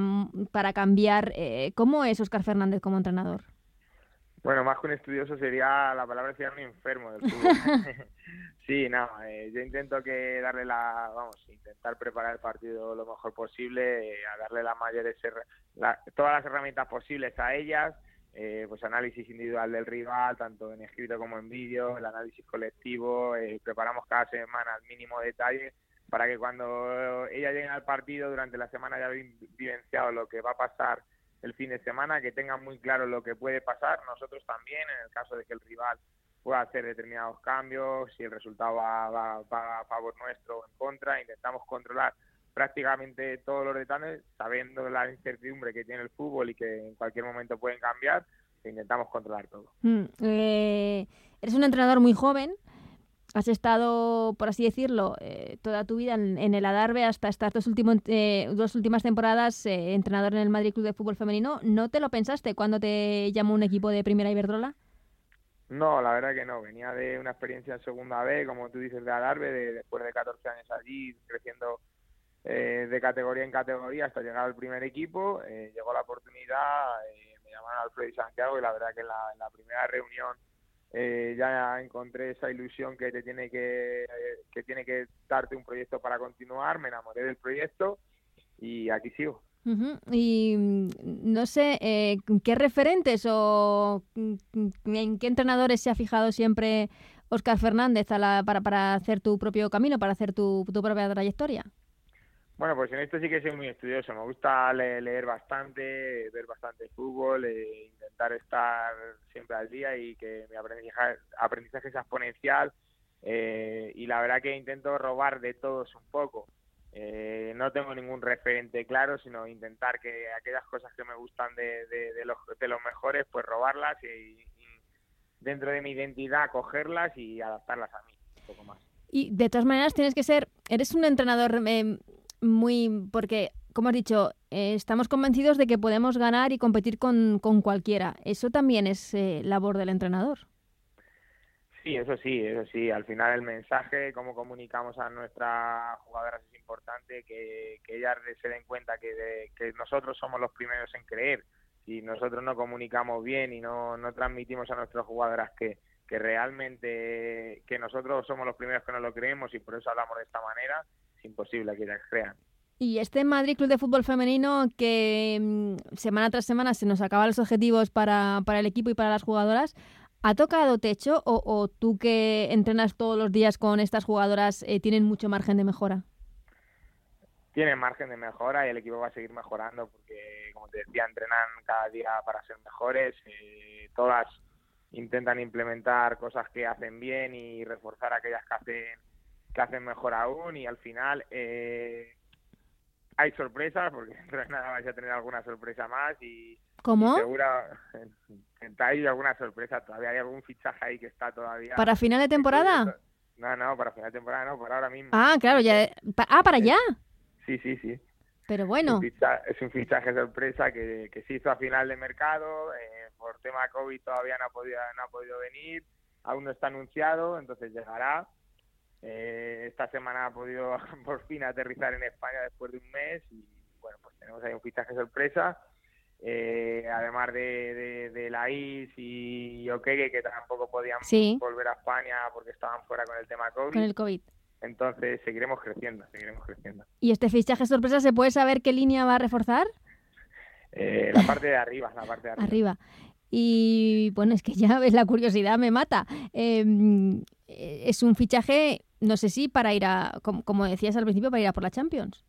B: para cambiar. ¿Cómo es Oscar Fernández como entrenador?
I: Bueno, más que un estudioso sería, la palabra sería un enfermo del fútbol. sí, no, eh, yo intento que darle la, vamos, intentar preparar el partido lo mejor posible, eh, a darle las mayores, todas las herramientas posibles a ellas, eh, pues análisis individual del rival, tanto en escrito como en vídeo, el análisis colectivo, preparamos cada semana al mínimo detalle para que cuando ella llegue al partido durante la semana haya vivenciado lo que va a pasar el fin de semana, que tengan muy claro lo que puede pasar, nosotros también, en el caso de que el rival pueda hacer determinados cambios, si el resultado va, a favor nuestro o en contra, intentamos controlar prácticamente todos los detalles, sabiendo la incertidumbre que tiene el fútbol y que en cualquier momento pueden cambiar, intentamos controlar todo.
B: Mm, eh, eres un entrenador muy joven, has estado, por así decirlo, eh, toda tu vida en, el Adarve hasta estas dos, eh, dos últimas temporadas eh, entrenador en el Madrid Club de Fútbol Femenino. ¿No te lo pensaste cuando te llamó un equipo de Primera Iberdrola?
I: No, la verdad que no. Venía de una experiencia en Segunda B, como tú dices, de Adarve, de, después de 14 años allí, creciendo de categoría en categoría hasta llegar al primer equipo. llegó la oportunidad, me llamaron Alfredo y Santiago y la verdad que en la primera reunión eh, ya encontré esa ilusión que te tiene que, que tiene que darte un proyecto para continuar, me enamoré del proyecto y aquí sigo.
B: Y mm, no sé, eh, ¿qué referentes o mm, en qué entrenadores se ha fijado siempre Oscar Fernández para, para hacer tu propio camino, para hacer tu, tu propia trayectoria?
I: Bueno, pues en esto sí que soy muy estudioso. Me gusta leer bastante, ver bastante fútbol, e intentar estar siempre al día y que mi aprendizaje, aprendizaje sea exponencial. Eh, y la verdad que intento robar de todos un poco. Eh, no tengo ningún referente claro, sino intentar que aquellas cosas que me gustan de, de, los, de los mejores, pues robarlas y, dentro de mi identidad cogerlas y adaptarlas a mí un poco más.
B: Y de todas maneras tienes que ser, eres un entrenador eh, muy, porque, como has dicho, eh, estamos convencidos de que podemos ganar y competir con, con cualquiera. Eso también es eh, labor del entrenador.
I: Sí, eso sí, eso sí. Al final el mensaje, cómo comunicamos a nuestras jugadoras es importante, que, que ellas se den cuenta que, que nosotros somos los primeros en creer. Si nosotros no comunicamos bien y no, no transmitimos a nuestras jugadoras que, que realmente que nosotros somos los primeros que no lo creemos y por eso hablamos de esta manera, imposible que ellas crean.
B: Y este Madrid Club de Fútbol Femenino que mm, semana tras semana se nos acaban los objetivos para, para el equipo y para las jugadoras, ¿ha tocado techo o, tú que entrenas todos los días con estas jugadoras eh, tienen mucho margen de mejora?
I: Tienen margen de mejora y el equipo va a seguir mejorando porque, como te decía, entrenan cada día para ser mejores. Eh, todas intentan implementar cosas que hacen bien y reforzar aquellas que hacen que hacen mejor aún y al final eh, hay sorpresas porque dentro de nada vais a tener alguna sorpresa más y
B: ¿Cómo?
I: segura hay alguna sorpresa todavía hay algún fichaje ahí que está todavía
B: ¿Para final de temporada?
I: no no para final de temporada no por ahora mismo
B: Ah, claro, ya. pa- Ah, para allá.
I: sí sí sí
B: Pero bueno.
I: Un es un fichaje sorpresa que, que se hizo a final de mercado. eh, por tema COVID todavía no ha, podido, no ha podido venir. Aún no está anunciado, entonces llegará. Eh, esta semana ha podido por fin aterrizar en España después de un mes. Y bueno, pues tenemos ahí un fichaje sorpresa. Eh, además de, de, de la IS y Okeke, que tampoco podían
B: Sí.
I: volver a España porque estaban fuera con el tema COVID.
B: Con el COVID.
I: Entonces seguiremos creciendo, seguiremos creciendo.
B: ¿Y este fichaje sorpresa se puede saber qué línea va a reforzar?
I: Eh, la parte de arriba, la parte de arriba.
B: Arriba. Y bueno, es que ya ves, la curiosidad me mata. Eh, es un fichaje, no sé si para ir a, como, como decías al principio, para ir a por la Champions.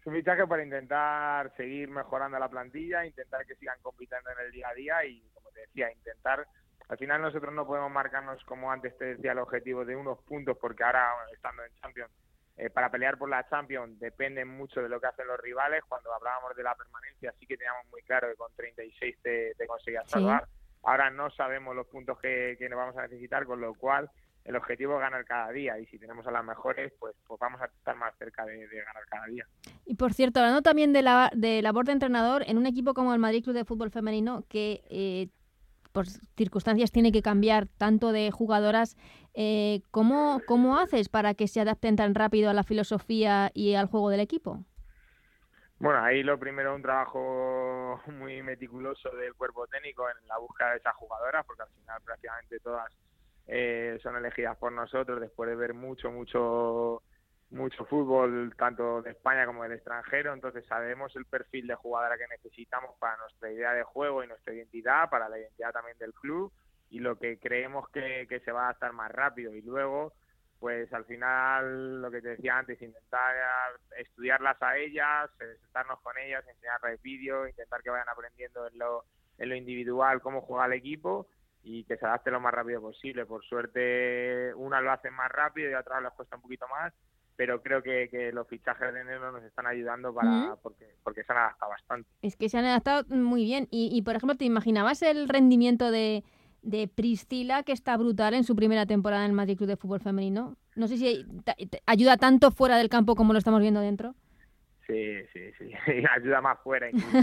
I: Es un fichaje para intentar seguir mejorando la plantilla, intentar que sigan compitiendo en el día a día y, como te decía, intentar. Al final nosotros no podemos marcarnos, como antes te decía, el objetivo de unos puntos, porque ahora, estando en Champions, eh, para pelear por la Champions depende mucho de lo que hacen los rivales. Cuando hablábamos de la permanencia sí que teníamos muy claro que con 36 te, te conseguías
B: Sí.
I: salvar. Ahora no sabemos los puntos que, que nos vamos a necesitar, con lo cual el objetivo es ganar cada día y si tenemos a las mejores, pues, pues vamos a estar más cerca de, de ganar cada día.
B: Y por cierto, hablando también de la de labor de entrenador, en un equipo como el Madrid Club de Fútbol Femenino, que eh, por circunstancias tiene que cambiar tanto de jugadoras, eh, ¿cómo, ¿cómo haces para que se adapten tan rápido a la filosofía y al juego del equipo?
I: Bueno, ahí lo primero un trabajo muy meticuloso del cuerpo técnico en la búsqueda de esas jugadoras, porque al final prácticamente todas eh, son elegidas por nosotros después de ver mucho, mucho, mucho fútbol, tanto de España como del extranjero. Entonces sabemos el perfil de jugadora que necesitamos para nuestra idea de juego y nuestra identidad, para la identidad también del club y lo que creemos que, que se va a adaptar más rápido. Y luego, pues al final, lo que te decía antes, intentar estudiarlas a ellas, eh, sentarnos con ellas, enseñarles vídeos, intentar que vayan aprendiendo en lo, en lo individual cómo juega el equipo y que se adapte lo más rápido posible. Por suerte, una lo hacen más rápido y otras les cuesta un poquito más, pero creo que, que los fichajes de enero nos están ayudando para porque, porque se han adaptado bastante.
B: Es que se han adaptado muy bien. Y, y, por ejemplo, ¿te imaginabas el rendimiento de, de Priscila, que está brutal en su primera temporada en el Madrid Club de Fútbol Femenino? No sé si ayuda tanto fuera del campo como lo estamos viendo dentro.
I: Sí, sí, sí. Ayuda más fuera. incluso.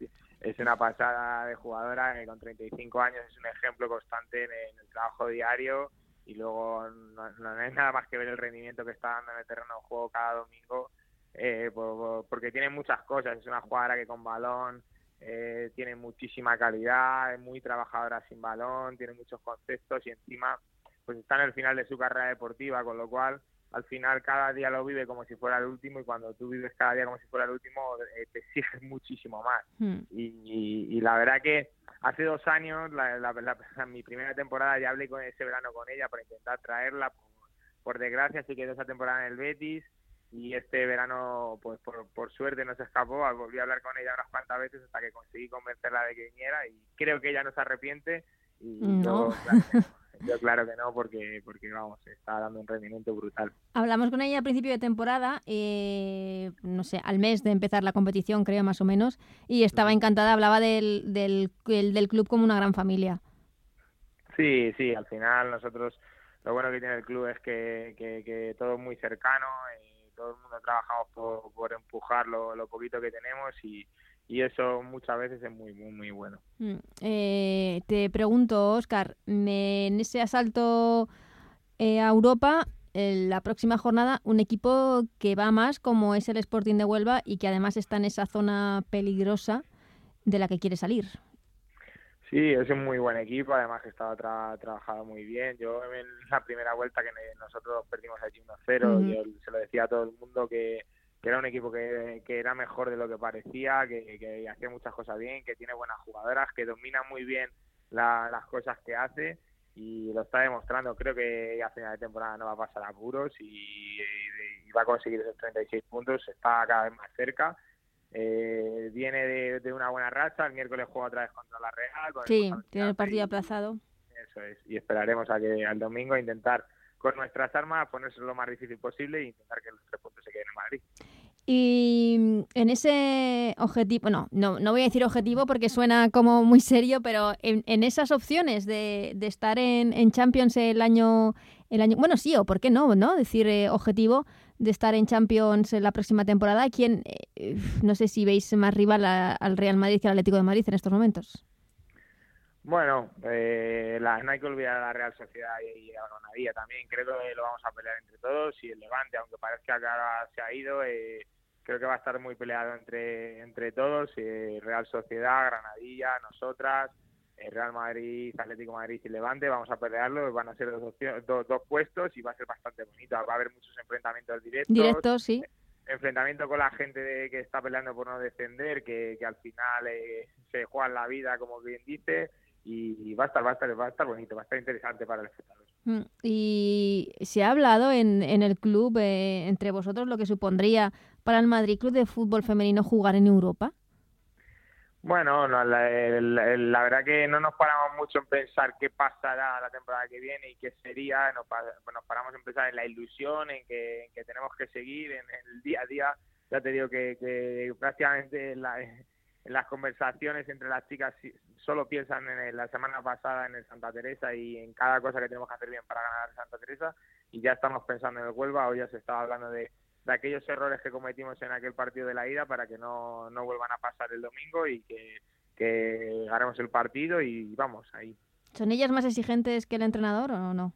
I: Es- es una pasada de jugadora que con 35 años es un ejemplo constante en, el trabajo diario y luego no, no es nada más que ver el rendimiento que está dando en el terreno de juego cada domingo eh, por- porque tiene muchas cosas. Es una jugadora que con balón eh, tiene muchísima calidad, es muy trabajadora sin balón, tiene muchos conceptos y encima pues está en el final de su carrera deportiva, con lo cual al final cada día lo vive como si fuera el último y cuando tú vives cada día como si fuera el último eh, te exiges muchísimo más.
B: Hmm.
I: Y, y- y la verdad que hace dos años, la, la- la- mi primera temporada, ya hablé con ese verano con ella para intentar traerla. Por, por desgracia, se quedó esa temporada en el Betis y este verano, pues por, por suerte, no se escapó. Volví a hablar con ella unas cuantas veces hasta que conseguí convencerla de que viniera y creo que ella no se arrepiente. Y
B: No.
I: yo, claro. Yo claro que no, porque, porque vamos, está dando un rendimiento brutal.
B: Hablamos con ella a principio de temporada, eh, no sé, al mes de empezar la competición, creo más o menos, y estaba encantada, hablaba del, del, el- del club como una gran familia.
I: Sí, sí, al final nosotros lo bueno que tiene el club es que, que, que todo es muy cercano y todo el mundo trabajamos por, por empujar lo, lo poquito que tenemos y, y eso muchas veces es muy, muy, muy bueno.
B: Mm, eh, te pregunto, Oscar, en ese asalto eh, a Europa, en la próxima jornada, un equipo que va más como es el Sporting de Huelva y que además está en esa zona peligrosa de la que quiere salir.
I: Sí, es un muy buen equipo, además que estaba tra trabajado muy bien. Yo en la primera vuelta que nosotros perdimos allí 1-0,
B: Ujú.
I: yo se lo decía a todo el mundo que, que era un equipo que, que era mejor de lo que parecía, que, que hacía muchas cosas bien, que tiene buenas jugadoras, que domina muy bien la- las cosas que hace y lo está demostrando. Creo que a final de temporada no va a pasar apuros y, y- y va a conseguir esos 36 puntos, está cada vez más cerca eh, viene de, una buena racha, el miércoles juega otra vez contra la Real.
H: sí, tiene el partido aplazado.
I: Eso es, y esperaremos a que al domingo intentar con nuestras armas ponerse lo más difícil posible e intentar que los tres puntos se queden en Madrid.
H: Y en ese objetivo, no, no, no voy a decir objetivo porque suena como muy serio, pero en, en esas opciones de, de estar en, en, Champions el año, el año, bueno, sí, o por qué no, ¿no? Decir eh, objetivo de estar en Champions la próxima temporada, ¿quién, eh, no sé si veis más rival al Real Madrid que al Atlético de Madrid en estos momentos?
I: Bueno, eh, la, no hay que olvidar a la Real Sociedad y a Granadilla también. Creo que lo vamos a pelear entre todos y el Levante, aunque parezca que ahora se ha ido, eh, creo que va a estar muy peleado entre, entre todos. Eh, Real Sociedad, Granadilla, nosotras, eh, Real Madrid, Atlético Madrid y Levante. Vamos a pelearlo. Van a ser dos, dos, dos, puestos y va a ser bastante bonito. Va a haber muchos enfrentamientos directos.
H: Directos, sí.
I: Enfrentamiento con la gente de, que está peleando por no descender, que, que al final se juega la vida, como bien dice y va a estar, va a estar, va a estar bonito, va a estar interesante para el espectador.
H: Mm, y se ha hablado en, en el club, eh, entre vosotros, lo que supondría para el Madrid Club de Fútbol Femenino jugar en Europa.
I: Bueno, no, la, la, verdad que no nos paramos mucho en pensar qué pasará la temporada que viene y qué sería, nos, nos paramos en pensar en la ilusión, en que, en que tenemos que seguir en el día a día. Ya te digo que, que prácticamente la, en las conversaciones entre las chicas solo piensan en la semana pasada en el Santa Teresa y en cada cosa que tenemos que hacer bien para ganar Santa Teresa y ya estamos pensando en el Huelva, hoy ya se estaba hablando de, aquellos errores que cometimos en aquel partido de la ida para que no, no vuelvan a pasar el domingo y que, que ganemos el partido y vamos ahí.
H: ¿Son ellas más exigentes que el entrenador o no?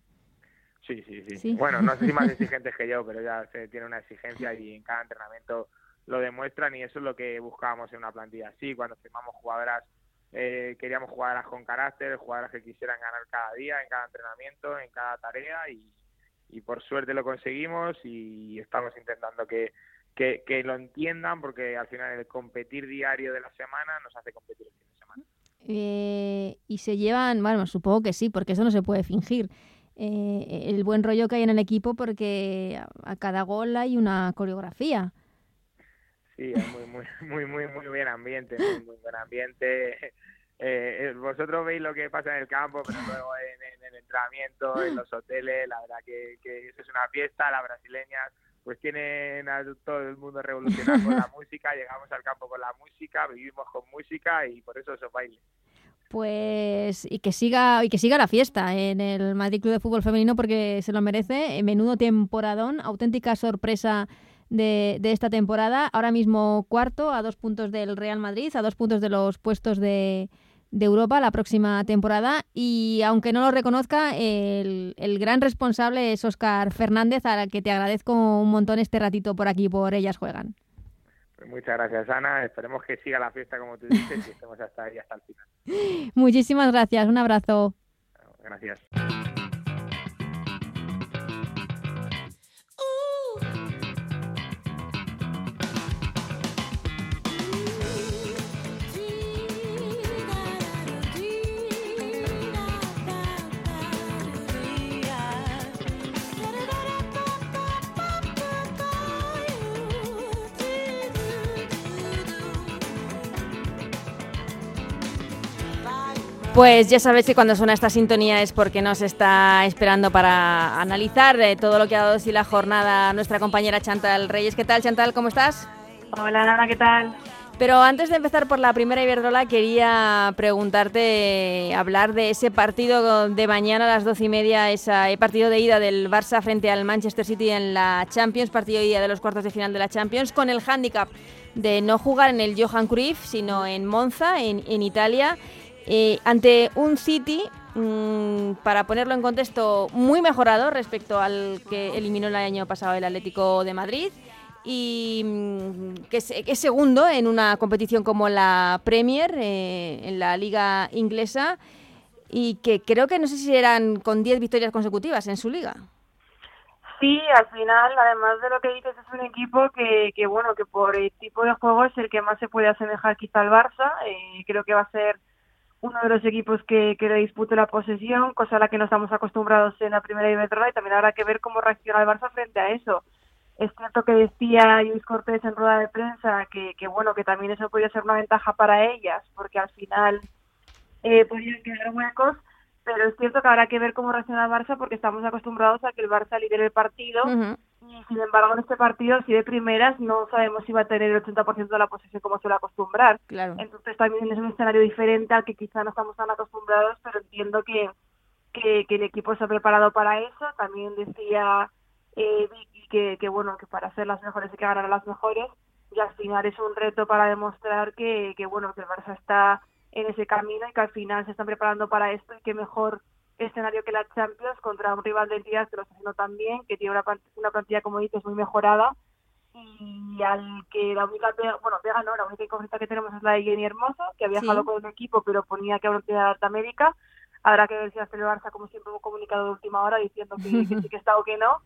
I: Sí, sí, sí, sí. Bueno, no sé si más exigentes que yo, pero ya se tiene una exigencia y en cada entrenamiento lo demuestran y eso es lo que buscábamos en una plantilla así. Cuando firmamos jugadoras, eh, queríamos jugadoras con carácter, jugadoras que quisieran ganar cada día, en cada entrenamiento, en cada tarea y, por suerte lo conseguimos y estamos intentando que, que, que, lo entiendan porque al final el competir diario de la semana nos hace competir el fin de semana.
H: Eh, y se llevan, bueno, supongo que sí, porque eso no se puede fingir. Eh, el buen rollo que hay en el equipo porque a cada gol hay una coreografía.
I: Sí, es muy, muy, muy, muy, muy buen ambiente, muy, muy buen ambiente. Eh, eh, vosotros veis lo que pasa en el campo, pero luego en, el entrenamiento, en los hoteles, la verdad que, que eso es una fiesta. Las brasileñas pues tienen a todo el mundo revolucionado con la música, llegamos al campo con la música, vivimos con música y por eso esos bailes.
H: Pues y que siga y que siga la fiesta en el Madrid Club de Fútbol Femenino porque se lo merece. Menudo temporadón, auténtica sorpresa de, esta temporada. Ahora mismo cuarto, a dos puntos del Real Madrid, a dos puntos de los puestos de, Europa la próxima temporada. Y aunque no lo reconozca, el, el gran responsable es Oscar Fernández, al que te agradezco un montón este ratito por aquí, por Ellas Juegan.
I: Pues muchas gracias, Ana. Esperemos que siga la fiesta como tú dices y estemos hasta ahí, hasta el final.
H: Muchísimas gracias. Un abrazo.
I: Gracias.
B: Pues ya sabéis que cuando suena esta sintonía es porque nos está esperando para analizar eh, todo lo que ha dado así la jornada nuestra compañera Chantal Reyes. ¿Qué tal, Chantal? ¿Cómo estás?
G: Hola, Nana, ¿qué tal?
B: Pero antes de empezar por la primera Iberdrola, quería preguntarte, hablar de ese partido de mañana a las doce y media, ese partido de ida del Barça frente al Manchester City en la Champions, partido de ida de los cuartos de final de la Champions, con el hándicap de no jugar en el Johan Cruyff, sino en Monza, en, en Italia. Eh, ante un City, mm, para ponerlo en contexto, muy mejorado respecto al que eliminó el año pasado el Atlético de Madrid y mm, que, es, segundo en una competición como la Premier, eh, en la liga inglesa, y que creo que no sé si eran con 10 victorias consecutivas en su liga.
G: Sí, al final, además de lo que dices, es un equipo que, que bueno, que por el tipo de juego es el que más se puede asemejar quizá al Barça. Eh, creo que va a ser uno de los equipos que, que le dispute la posesión, cosa a la que no estamos acostumbrados en la primera Iberdrola y también habrá que ver cómo reacciona el Barça frente a eso. Es cierto que decía Luis Cortés en rueda de prensa que, que, bueno, que también eso podría ser una ventaja para ellas, porque al final eh, quedar huecos, pero es cierto que habrá que ver cómo reacciona el Barça porque estamos acostumbrados a que el Barça lidere el partido y sin embargo en este partido si de primeras no sabemos si va a tener el 80% de la posesión como suele acostumbrar.
H: Claro.
G: Entonces también es un escenario diferente al que quizá no estamos tan acostumbrados, pero entiendo que, que, que el equipo se ha preparado para eso. También decía eh, Vicky que, que bueno que para ser las mejores hay que ganar a las mejores y al final es un reto para demostrar que, que bueno que el Barça está en ese camino y que al final se están preparando para esto y que mejor escenario que la Champions contra un rival de entidad que lo está haciendo tan bien, que tiene una, una plantilla, como dices, muy mejorada y al que la única bueno, pega no, la única incógnita que tenemos es la de Jenny Hermoso, que ha viajado con el equipo pero ponía que ahora tiene de América. Habrá que ver si hace el Barça, como siempre, hemos comunicado de última hora diciendo que, que sí que está o que no.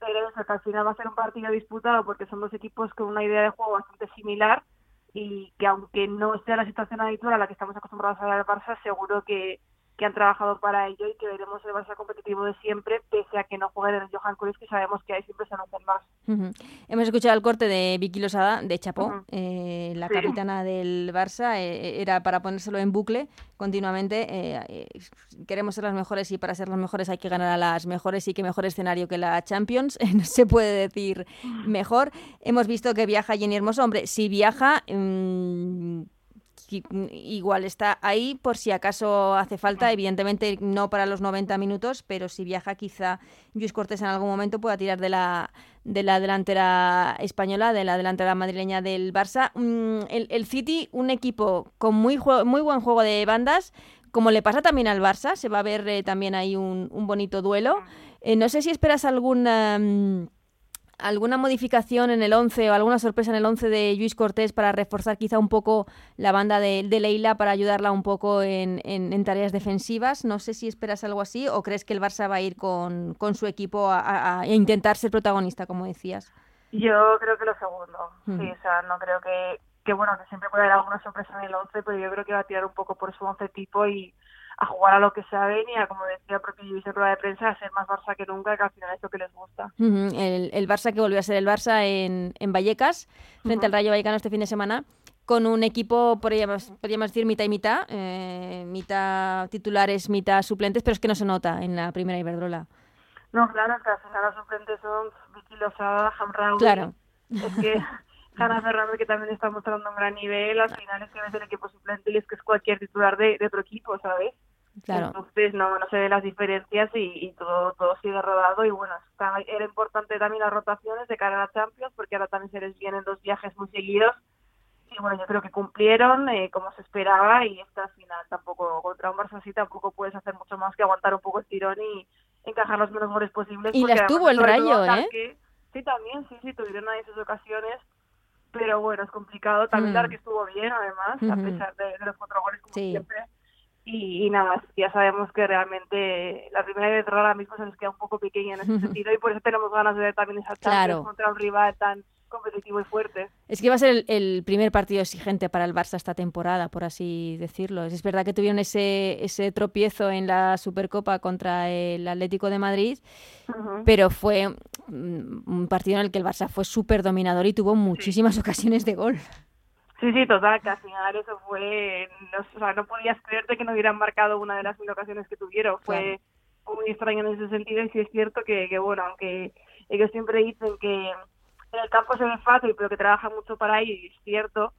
G: Pero eso, que al final va a ser un partido disputado porque son dos equipos con una idea de juego bastante similar y que aunque no esté la situación habitual a la que estamos acostumbrados a ver al Barça, seguro que, que han trabajado para ello y que veremos el Barça competitivo de siempre, pese a que no jueguen en el Johan Cruyff, que sabemos que ahí siempre se anuncian más.
B: Hemos escuchado el corte de Vicky Losada, de Chapó, eh, la capitana del Barça, eh, era para ponérselo en bucle continuamente. Eh, queremos ser las mejores y para ser las mejores hay que ganar a las mejores y qué mejor escenario que la Champions, no se puede decir mejor. Hemos visto que viaja Jenny Hermoso, hombre, si viaja... Mmm, igual está ahí por si acaso hace falta, evidentemente no para los 90 minutos, pero si viaja quizá Luis Cortés en algún momento pueda tirar de la, de la delantera española, de la delantera madrileña del Barça. Mm, el, City, un equipo con muy, muy buen juego de bandas, como le pasa también al Barça, se va a ver eh, también ahí un, bonito duelo. Eh, no sé si esperas alguna... Mm, alguna modificación en el 11 o alguna sorpresa en el 11 de Luis Cortés para reforzar quizá un poco la banda de, Leila para ayudarla un poco en, en, tareas defensivas. No sé si esperas algo así o crees que el Barça va a ir con, con su equipo a, a, intentar ser protagonista, como decías.
G: Yo creo que lo segundo. Sí, o sea, no creo que, que, bueno, que siempre puede haber alguna sorpresa en el 11, pero yo creo que va a tirar un poco por su 11 tipo y a jugar a lo que saben y a, como decía el propio Luis en rueda de prensa, a ser más Barça que nunca, que al final es lo que les gusta.
B: el, el, Barça que volvió a ser el Barça en, en Vallecas, frente al Rayo Vallecano este fin de semana, con un equipo, podríamos, podríamos decir, mitad y mitad, eh, mitad titulares, mitad suplentes, pero es que no se nota en la primera Iberdrola.
G: No, claro, es que al final los suplentes son Vicky Lozada, Hamraoui.
B: Claro.
G: Es que Hanna Ferrando, que también está mostrando un gran nivel, al final es que ves el equipo suplente y es que es cualquier titular de, de otro equipo, ¿sabes?
B: Claro.
G: Entonces no, no se ven las diferencias y, todo, todo sigue rodado y bueno, era importante también las rotaciones de cara a la Champions porque ahora también se les vienen dos viajes muy seguidos y bueno, yo creo que cumplieron eh, como se esperaba y esta final tampoco, contra un Barça así tampoco puedes hacer mucho más que aguantar un poco el tirón y encajar los menos goles posibles.
B: Y las tuvo el rayo, ¿eh?
G: sí, también, sí, sí, tuvieron ahí sus ocasiones pero bueno, es complicado. También mm. que estuvo bien, además, a pesar de, los cuatro goles, como siempre. Y, nada, ya sabemos que realmente la primera vez ahora mismo se nos queda un poco pequeña en ese sentido y por eso tenemos ganas de ver también esa Champions contra un rival tan competitivo y fuerte.
B: Es que va a ser el, primer partido exigente para el Barça esta temporada, por así decirlo. Es verdad que tuvieron ese, ese tropiezo en la Supercopa contra el Atlético de Madrid, pero fue un partido en el que el Barça fue súper dominador y tuvo muchísimas ocasiones de gol.
G: Sí, sí, total, que al final eso fue, no, o sea, no podías creerte que no hubieran marcado una de las mil ocasiones que tuvieron, fue muy extraño en ese sentido y sí es cierto que, que, bueno, aunque ellos siempre dicen que en el campo se ve fácil, pero que trabaja mucho para ello y es cierto,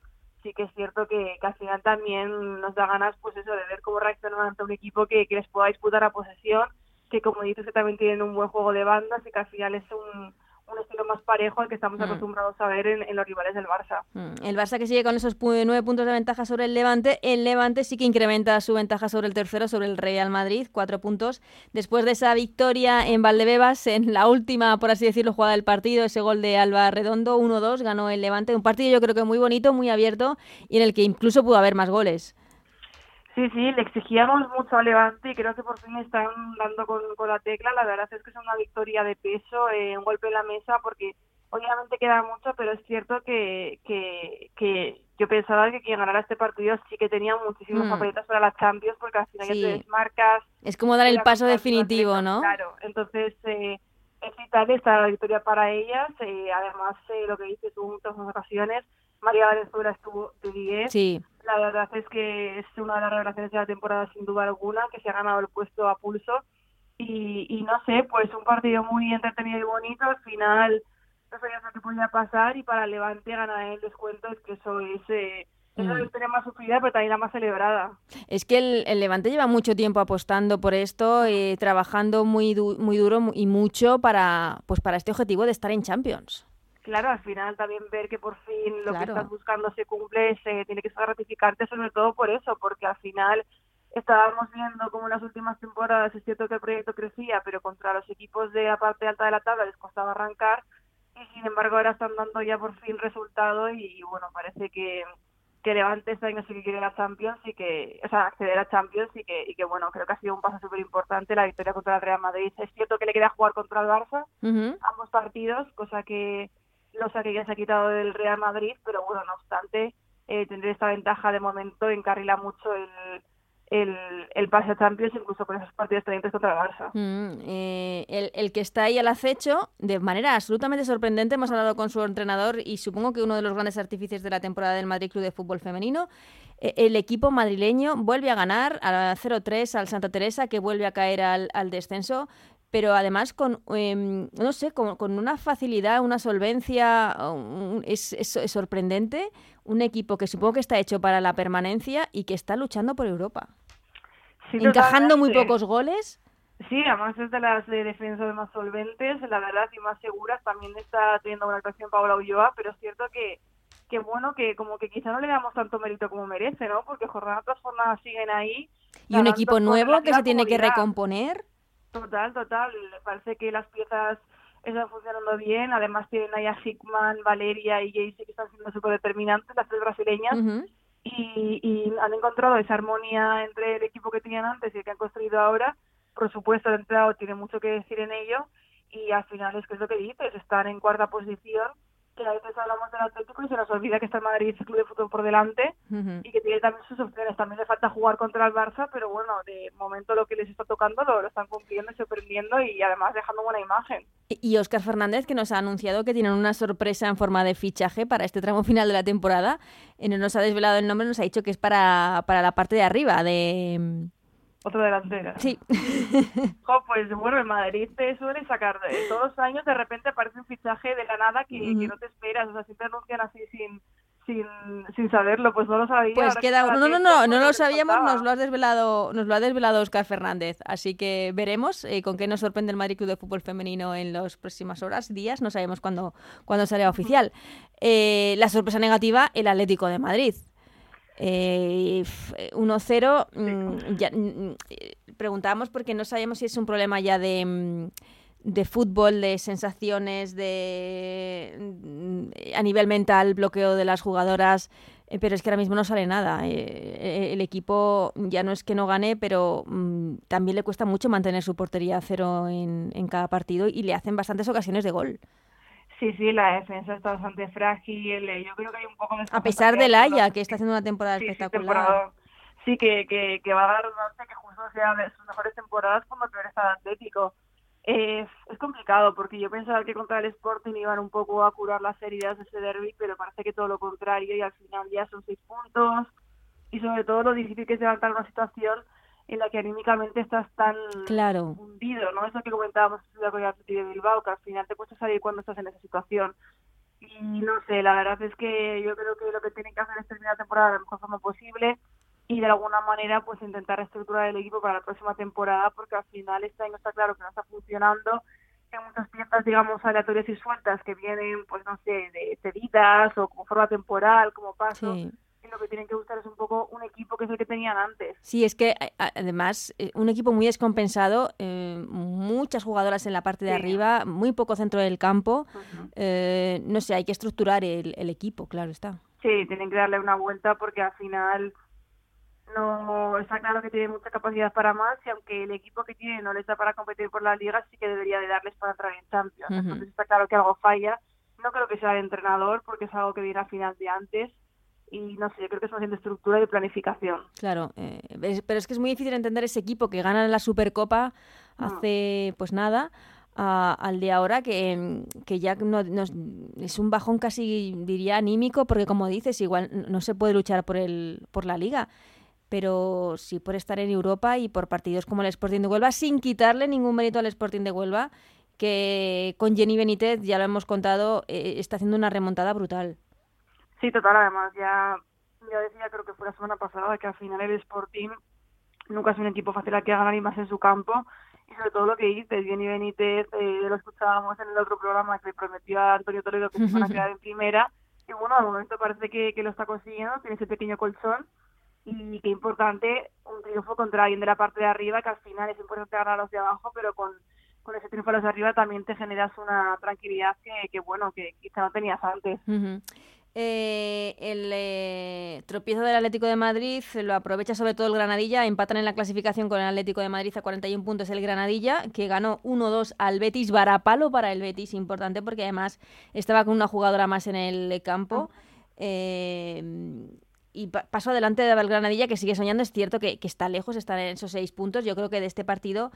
G: sí que es cierto que, al final también nos da ganas pues eso de ver cómo reaccionan ante un equipo que, que les pueda disputar a posesión, que como dices que también tienen un buen juego de bandas y que al final es un un estilo más parejo al que estamos mm. acostumbrados a ver en, los rivales del Barça.
B: Mm. El Barça que sigue con esos nueve puntos de ventaja sobre el Levante, el Levante sí que incrementa su ventaja sobre el tercero, sobre el Real Madrid, cuatro puntos. Después de esa victoria en Valdebebas, en la última, por así decirlo, jugada del partido, ese gol de Alba Redondo, 1-2, ganó el Levante. Un partido yo creo que muy bonito, muy abierto y en el que incluso pudo haber más goles.
G: Sí, sí, le exigíamos mucho a Levante y creo que por fin están dando con, la tecla. La verdad es que es una victoria de peso, eh, un golpe en la mesa, porque obviamente queda mucho, pero es cierto que, que, que yo pensaba que quien ganara este partido sí que tenía muchísimos mm. papeletas para las Champions, porque al final ya te desmarcas.
B: Es como dar el paso definitivo, ¿no?
G: Claro, entonces... Eh, es vital esta victoria para ellas. Eh, además, eh, lo que dices tú en muchas ocasiones, María Valenzuela estuvo de 10.
B: Sí.
G: La verdad es que es una de las revelaciones de la temporada sin duda alguna, que se ha ganado el puesto a pulso. Y, y no sé, pues un partido muy entretenido y bonito. Al final no sabías lo que podía pasar y para el Levante ganar el descuento es que eso es... Eh, es la
B: Mm.
G: victoria más sufrida, pero también la más celebrada.
B: Es que el, el Levante lleva mucho tiempo apostando por esto, eh, trabajando muy, du- muy duro y mucho para, pues para este objetivo de estar en Champions.
G: Claro, al final también ver que por fin lo
B: Claro.
G: que estás buscando se cumple, se tiene que gratificarte sobre todo por eso, porque al final estábamos viendo como en las últimas temporadas es cierto que el proyecto crecía, pero contra los equipos de la parte alta de la tabla les costaba arrancar y sin embargo ahora están dando ya por fin resultado y bueno, parece que que Levante este año sí que quiere la Champions y que, o sea, acceder a Champions y que, y que bueno, creo que ha sido un paso súper importante la victoria contra el Real Madrid. Es cierto que le queda jugar contra el Barça, ambos partidos, cosa que los que ya se ha quitado del Real Madrid, pero bueno, no obstante, eh, esta ventaja de momento encarrila mucho el, el, el pase a Champions, incluso con esos partidos pendientes contra el Barça.
B: Mm, eh, el, el que está ahí al acecho, de manera absolutamente sorprendente, hemos hablado con su entrenador y supongo que uno de los grandes artífices de la temporada del Madrid Club de Fútbol Femenino. Eh, el equipo madrileño vuelve a ganar a 0-3 al Santa Teresa, que vuelve a caer al, al descenso, pero además con, em, no sé, con, con una facilidad, una solvencia, un- es, es- es sorprendente. Un equipo que supongo que está hecho para la permanencia y que está luchando por Europa.
G: Sí,
B: Encajando muy pocos goles.
G: Sí, además es de las de defensas más solventes, la verdad, y más seguras. También está teniendo una actuación Paula Ulloa, pero es cierto que, que bueno, que como que quizá no le damos tanto mérito como merece, ¿no? Porque jornada tras jornada siguen ahí.
B: Y un equipo nuevo que se tiene que recomponer.
G: Total, total. Parece que las piezas están funcionando bien. Además tienen ahí a Hickman, Valeria y Jaycee que están siendo súper determinantes, las tres brasileñas. Y, y han encontrado esa armonía entre el equipo que tenían antes y el que han construido ahora. Por supuesto, el entrenador tiene mucho que decir en ello y al final es que es lo que dices, están en cuarta posición, que a veces hablamos del Atlético y se nos olvida que está el Madrid Club de Fútbol por delante y que tiene también sus opciones. También le falta jugar contra el Barça, pero bueno, de momento lo que les está tocando lo, lo están cumpliendo y sorprendiendo y además dejando buena imagen.
B: Y Oscar Fernández, que nos ha anunciado que tienen una sorpresa en forma de fichaje para este tramo final de la temporada. Eh, no nos ha desvelado el nombre, nos ha dicho que es para, para la parte de arriba de...
G: Otro delantera.
B: Sí.
G: Pues bueno, el Madrid te suele sacar de todos los años, de repente aparece un fichaje de la nada que, no te esperas, o sea, siempre anuncian así sin sin, sin saberlo, pues no lo sabía.
B: Pues
G: que
B: queda. No, no, no, no lo sabíamos, nos lo ha desvelado, nos lo ha desvelado Oscar Fernández. Así que veremos eh, con qué nos sorprende el Madrid Club de Fútbol Femenino en las próximas horas, días, no sabemos cuándo, cuándo será oficial. Eh, la sorpresa negativa, el Atlético de Madrid. Eh, f- 1-0, mm, ya, mm, eh, preguntábamos porque no sabíamos si es un problema ya de, mm, de fútbol, de sensaciones, de mm, a nivel mental, bloqueo de las jugadoras, eh, pero es que ahora mismo no sale nada. Eh, eh, el equipo ya no es que no gane, pero mm, también le cuesta mucho mantener su portería a cero en, en cada partido y le hacen bastantes ocasiones de gol.
G: Sí, sí, la defensa está bastante frágil, eh, yo creo que hay un poco de...
B: A pesar
G: ¿no?
B: que está haciendo una temporada
G: Sí, sí,
B: espectacular.
G: temporada. Sí, que, que, que va a dar que justo sea de sus mejores temporadas el peor estado Atlético. Es, es complicado porque yo pensaba que contra el Sporting iban un poco a curar las heridas de ese derby, pero parece que todo lo contrario y al final ya son seis puntos y sobre todo lo difícil que es levantar una situación en la que anímicamente estás tan
B: Claro.
G: hundido, ¿no? Eso que comentábamos con el de Bilbao, que al final te cuesta salir cuando estás en esa situación. Y no sé, la verdad es que yo creo que lo que tienen que hacer es terminar la temporada de la mejor forma posible y de alguna manera pues intentar reestructurar el equipo para la próxima temporada porque al final este año está claro que no está funcionando hay muchas piezas digamos aleatorias y sueltas que vienen pues no sé de cedidas o como forma temporal como paso
B: Sí.
G: Y lo que tienen que buscar es un poco un equipo que es el que tenían antes
B: Sí, es que a- además eh, un equipo muy descompensado, eh, muchas jugadoras en la parte de
G: Sí.
B: arriba, muy poco centro del campo.
G: Ujú.
B: eh, no sé, hay que estructurar el, el equipo, claro está.
G: Sí, tienen que darle una vuelta porque al final no está claro que tiene mucha capacidad para más y aunque el equipo que tiene no les da para competir por la liga, sí que debería de darles para entrar en Champions.
B: Ujú.
G: Entonces está claro que algo falla. No creo que sea el entrenador porque es algo que viene a final de antes y no sé, yo creo que es de estructura y de planificación.
B: Claro, eh, es- pero es que es muy difícil entender ese equipo que gana la Supercopa
G: Ah.
B: hace pues nada al de ahora, que, que ya no, es un bajón casi, diría, anímico, porque como dices, igual no se puede luchar por, el, por la liga, pero sí por estar en Europa y por partidos como el Sporting de Huelva, sin quitarle ningún mérito al Sporting de Huelva, que con Jenny Benítez, ya lo hemos contado, eh, está haciendo una remontada brutal.
G: Sí, total, además, ya, ya decía, creo que fue la semana pasada, que al final el Sporting nunca es un equipo fácil a que ganar y más en su campo. Y sobre todo lo que dices, Jenny Benítez, eh, lo escuchábamos en el otro programa que prometió a Antonio Toledo que se iban a quedar en primera, y bueno, al momento parece que, que lo está consiguiendo, tiene ese pequeño colchón, y qué importante un triunfo contra alguien de la parte de arriba, que al final es importante ganar a los de abajo, pero con, con ese triunfo a los de arriba también te generas una tranquilidad que, que bueno, que quizá no tenías antes.
B: Eh, el eh, tropiezo del Atlético de Madrid lo aprovecha sobre todo el Granadilla, empatan en la clasificación con el Atlético de Madrid a 41 puntos el Granadilla, que ganó 1-2 al Betis, varapalo para el Betis, importante porque además estaba con una jugadora más en el campo. Eh, y paso adelante del Granadilla que sigue soñando, es cierto que, está lejos, está en esos seis puntos, yo creo que de este partido...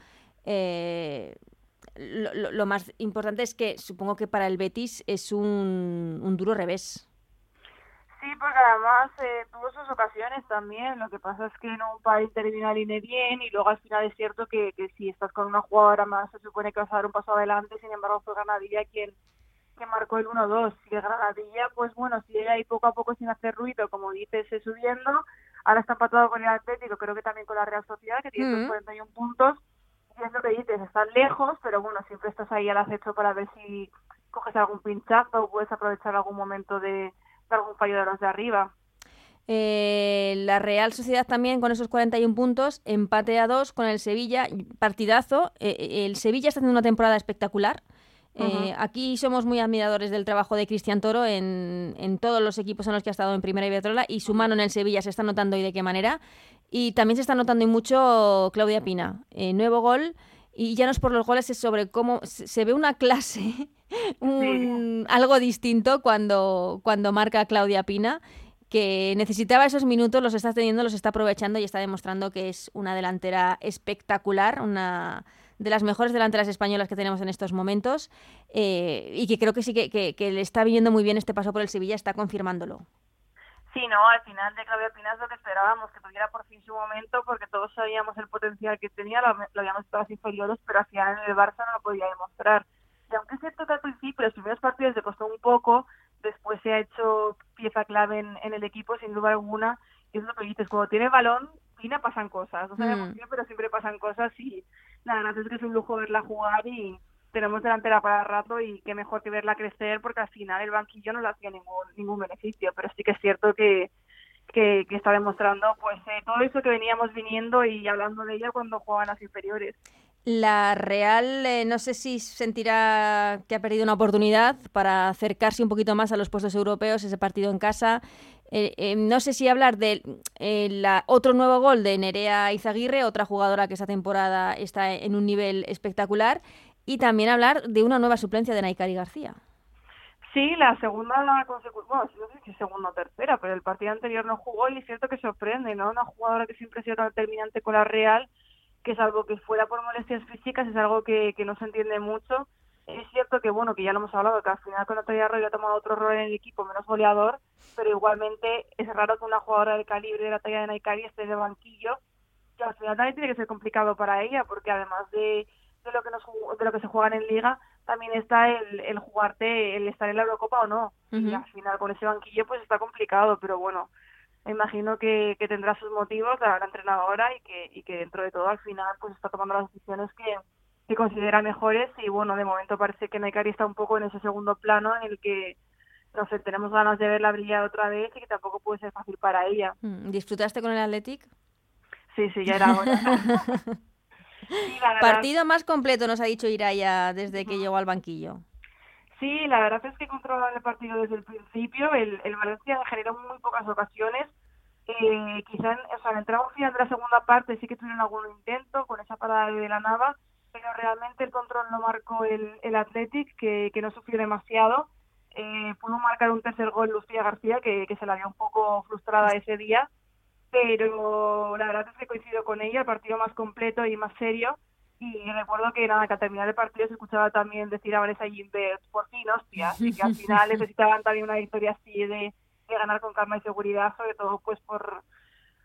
B: lo, más importante es que supongo que para el Betis es un duro revés.
G: Sí, porque además eh, tuvo sus ocasiones también. Lo que pasa es que en un país termina línea bien y luego al final es cierto que, que si estás con una jugadora más se supone que vas a dar un paso adelante. Sin embargo, fue Granadilla quien, que marcó el 1-2. Y Granadilla, pues bueno, sigue ahí poco a poco sin hacer ruido, como dices, subiendo. Ahora está empatado con el Atlético, creo que también con la Real Sociedad, que tiene 41 puntos. Y es lo que dices, están lejos, pero bueno, siempre estás ahí al acecho para ver si coges algún pinchazo o puedes aprovechar algún momento de algún fallo de los de arriba.
B: Eh, la Real Sociedad también con esos 41 puntos, empate a dos con el Sevilla, partidazo. Eh, eh, el Sevilla está haciendo una temporada espectacular. aquí somos muy admiradores del trabajo de Cristian Toro en, en, todos los equipos en los que ha estado en Primera Iberdrola y su mano en el Sevilla se está notando y de qué manera. Y también se está notando y mucho Claudia Pina. nuevo gol y ya no es por los goles, es sobre cómo se ve una clase algo distinto cuando, cuando marca Claudia Pina, que necesitaba esos minutos, los está teniendo, los está aprovechando y está demostrando que es una delantera espectacular, una de las mejores delanteras españolas que tenemos en estos momentos eh, y que creo que sí que, que, le está viniendo muy bien este paso por el Sevilla, está confirmándolo.
G: Sí, no, al final de Claudia Pina es lo que esperábamos, que tuviera por fin su momento, porque todos sabíamos el potencial que tenía, lo, lo habíamos visto las inferiores, pero al final en el Barça no lo podía demostrar y aunque es cierto que al principio los primeros partidos le costó un poco, después se ha hecho pieza clave en, el equipo sin duda alguna, y es lo que dices, cuando tiene balón, Pina pasan cosas, no sabemos mm. qué, pero siempre pasan cosas y la verdad es que es un lujo verla jugar y tenemos delantera para rato y qué mejor que verla crecer porque al final el banquillo no le hacía ningún, ningún beneficio, pero sí que es cierto que, que, está demostrando pues eh, todo eso que veníamos viniendo y hablando de ella cuando jugaban las inferiores.
B: La Real eh, no sé si sentirá que ha perdido una oportunidad para acercarse un poquito más a los puestos europeos, ese partido en casa. Eh, eh, no sé si hablar de la, otro nuevo gol de Nerea Izaguirre, otra jugadora que esta temporada está en un nivel espectacular, y también hablar de una nueva suplencia de Naikari García.
G: Sí, la segunda la bueno, no sé si segunda o tercera, pero el partido anterior no jugó y es cierto que sorprende, ¿no? Una jugadora que siempre ha sido tan determinante con la Real que es algo que fuera por molestias físicas, es algo que, que no se entiende mucho. Es cierto que, bueno, que ya lo hemos hablado, que al final con Natalia Arroyo ha tomado otro rol en el equipo, menos goleador, pero igualmente es raro que una jugadora del calibre de la talla de Naikari esté de banquillo, que al final también tiene que ser complicado para ella, porque además de, de lo que nos, de lo que se juega en liga, también está el, el jugarte, el estar en la Eurocopa o no. Y al final con ese banquillo pues está complicado, pero bueno, me imagino que, que tendrá sus motivos la, la entrenadora y que, y que dentro de todo al final pues está tomando las decisiones que, que considera mejores y bueno, de momento parece que Naikari está un poco en ese segundo plano en el que no sé, tenemos ganas de verla brillar otra vez y que tampoco puede ser fácil para ella.
B: Mm, ¿Disfrutaste con el Athletic?
G: Sí, sí, ya era hora.
B: Partido más completo, nos ha dicho Iraya desde que llegó al banquillo.
G: Sí, la verdad es que controlaba el partido desde el principio. El, el Valencia generó muy pocas ocasiones. Eh, quizá, o sea, en el tramo final de la segunda parte sí que tuvieron algún intento con esa parada de la Nava, pero realmente el control lo marcó el, el Athletic, que, que no sufrió demasiado. Eh, pudo marcar un tercer gol Lucía García, que, que se la vio un poco frustrada ese día, pero la verdad es que coincido con ella, el partido más completo y más serio Y recuerdo que nada, que al terminar el partido se escuchaba también decir a Vanessa Gimbert, por fin, hostia, y que al final necesitaban también una victoria así de, de ganar con calma y seguridad, sobre todo pues por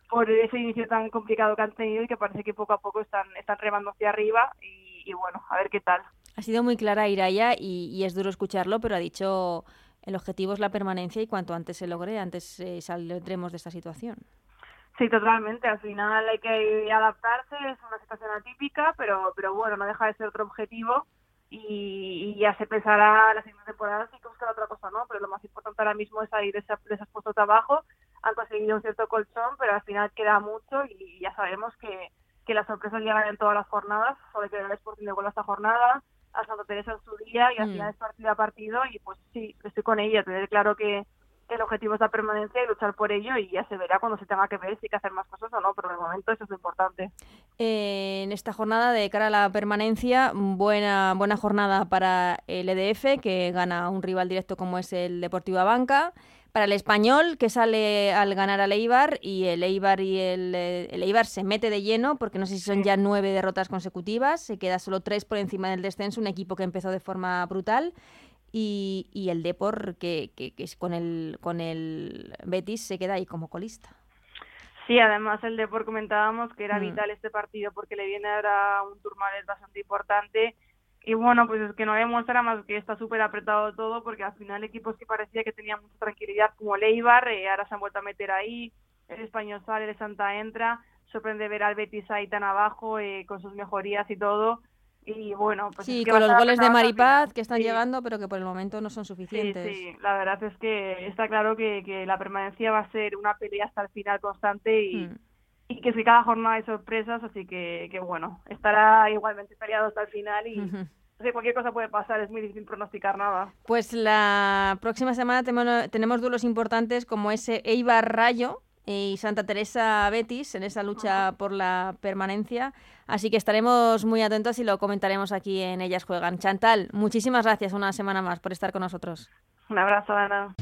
G: por ese inicio tan complicado que han tenido y que parece que poco a poco están, están remando hacia arriba y, y bueno, a ver qué tal.
B: Ha sido muy clara Iraya y, y, es duro escucharlo, pero ha dicho el objetivo es la permanencia y cuanto antes se logre, antes eh, saldremos de esta situación.
G: Sí, totalmente. Al final hay que adaptarse, es una situación atípica, pero, pero bueno, no deja de ser otro objetivo y, y ya se pensará la siguiente temporada si que buscar otra cosa, ¿no? Pero lo más importante ahora mismo es salir de, ese, de esos puestos de abajo. Han conseguido un cierto colchón, pero al final queda mucho y ya sabemos que, que las sorpresas llegan en todas las jornadas, sobre que el Sporting de vuelva esta jornada, a Santa Teresa en su día y al final es partido a partido y pues sí, estoy con ella, tener claro que, el objetivo es la permanencia y luchar por ello y ya se verá cuando se tenga que ver si hay que hacer más cosas o no, pero de momento eso es lo importante.
B: En esta jornada de cara a la permanencia, buena, buena jornada para el EDF que gana un rival directo como es el Deportivo Banca. Para el español, que sale al ganar al Eibar, y el Eibar y el Eibar se mete de lleno, porque no sé si son ya nueve derrotas consecutivas, se queda solo tres por encima del descenso, un equipo que empezó de forma brutal y, y el Depor que, que, que, con el con el Betis se queda ahí como colista.
G: Sí, además el Depor comentábamos que era mm. vital este partido porque le viene ahora un turmalet bastante importante y bueno, pues es que no demuestra más que está súper apretado todo porque al final equipos que parecía que tenían mucha tranquilidad como Leibar, eh, ahora se han vuelto a meter ahí, el español sale, el Santa entra, sorprende ver al Betis ahí tan abajo eh, con sus mejorías y todo y bueno, pues
B: sí,
G: es que
B: con los goles de Maripaz que están sí. llegando, pero que por el momento no son suficientes.
G: Sí, sí, la verdad es que está claro que, que la permanencia va a ser una pelea hasta el final constante y, mm. y que si cada jornada hay sorpresas, así que, que bueno, estará igualmente peleado hasta el final y... Uh -huh. O sea, cualquier cosa puede pasar, es muy difícil pronosticar nada.
B: Pues la próxima semana tenemos, tenemos duelos importantes como ese Eibar Rayo, y Santa Teresa Betis en esa lucha por la permanencia. Así que estaremos muy atentos y lo comentaremos aquí en Ellas Juegan. Chantal, muchísimas gracias una semana más por estar con nosotros.
G: Un abrazo, Ana.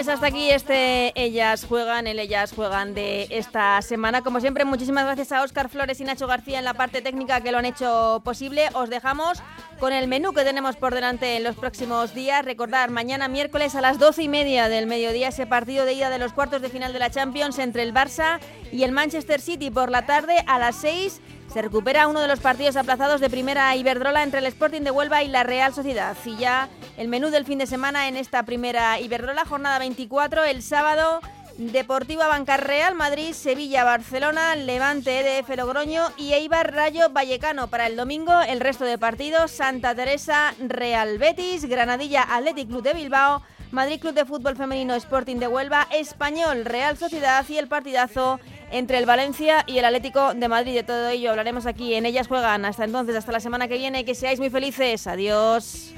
B: Pues hasta aquí este Ellas Juegan, el Ellas Juegan de esta semana. Como siempre, muchísimas gracias a Óscar Flores y Nacho García en la parte técnica que lo han hecho posible. Os dejamos con el menú que tenemos por delante en los próximos días. Recordar, mañana miércoles a las doce y media del mediodía ese partido de ida de los cuartos de final de la Champions entre el Barça y el Manchester City. Por la tarde a las seis se recupera uno de los partidos aplazados de primera Iberdrola entre el Sporting de Huelva y la Real Sociedad. Y ya el menú del fin de semana en esta primera Iberdrola, jornada 24, el sábado Deportiva Bancar Real Madrid, Sevilla, Barcelona, Levante, EDF Logroño y Eibar Rayo Vallecano. Para el domingo, el resto de partidos, Santa Teresa, Real Betis, Granadilla, Athletic Club de Bilbao, Madrid Club de Fútbol Femenino Sporting de Huelva, Español, Real Sociedad y el partidazo entre el Valencia y el Atlético de Madrid. De todo ello hablaremos aquí en Ellas Juegan. Hasta entonces, hasta la semana que viene, que seáis muy felices. Adiós.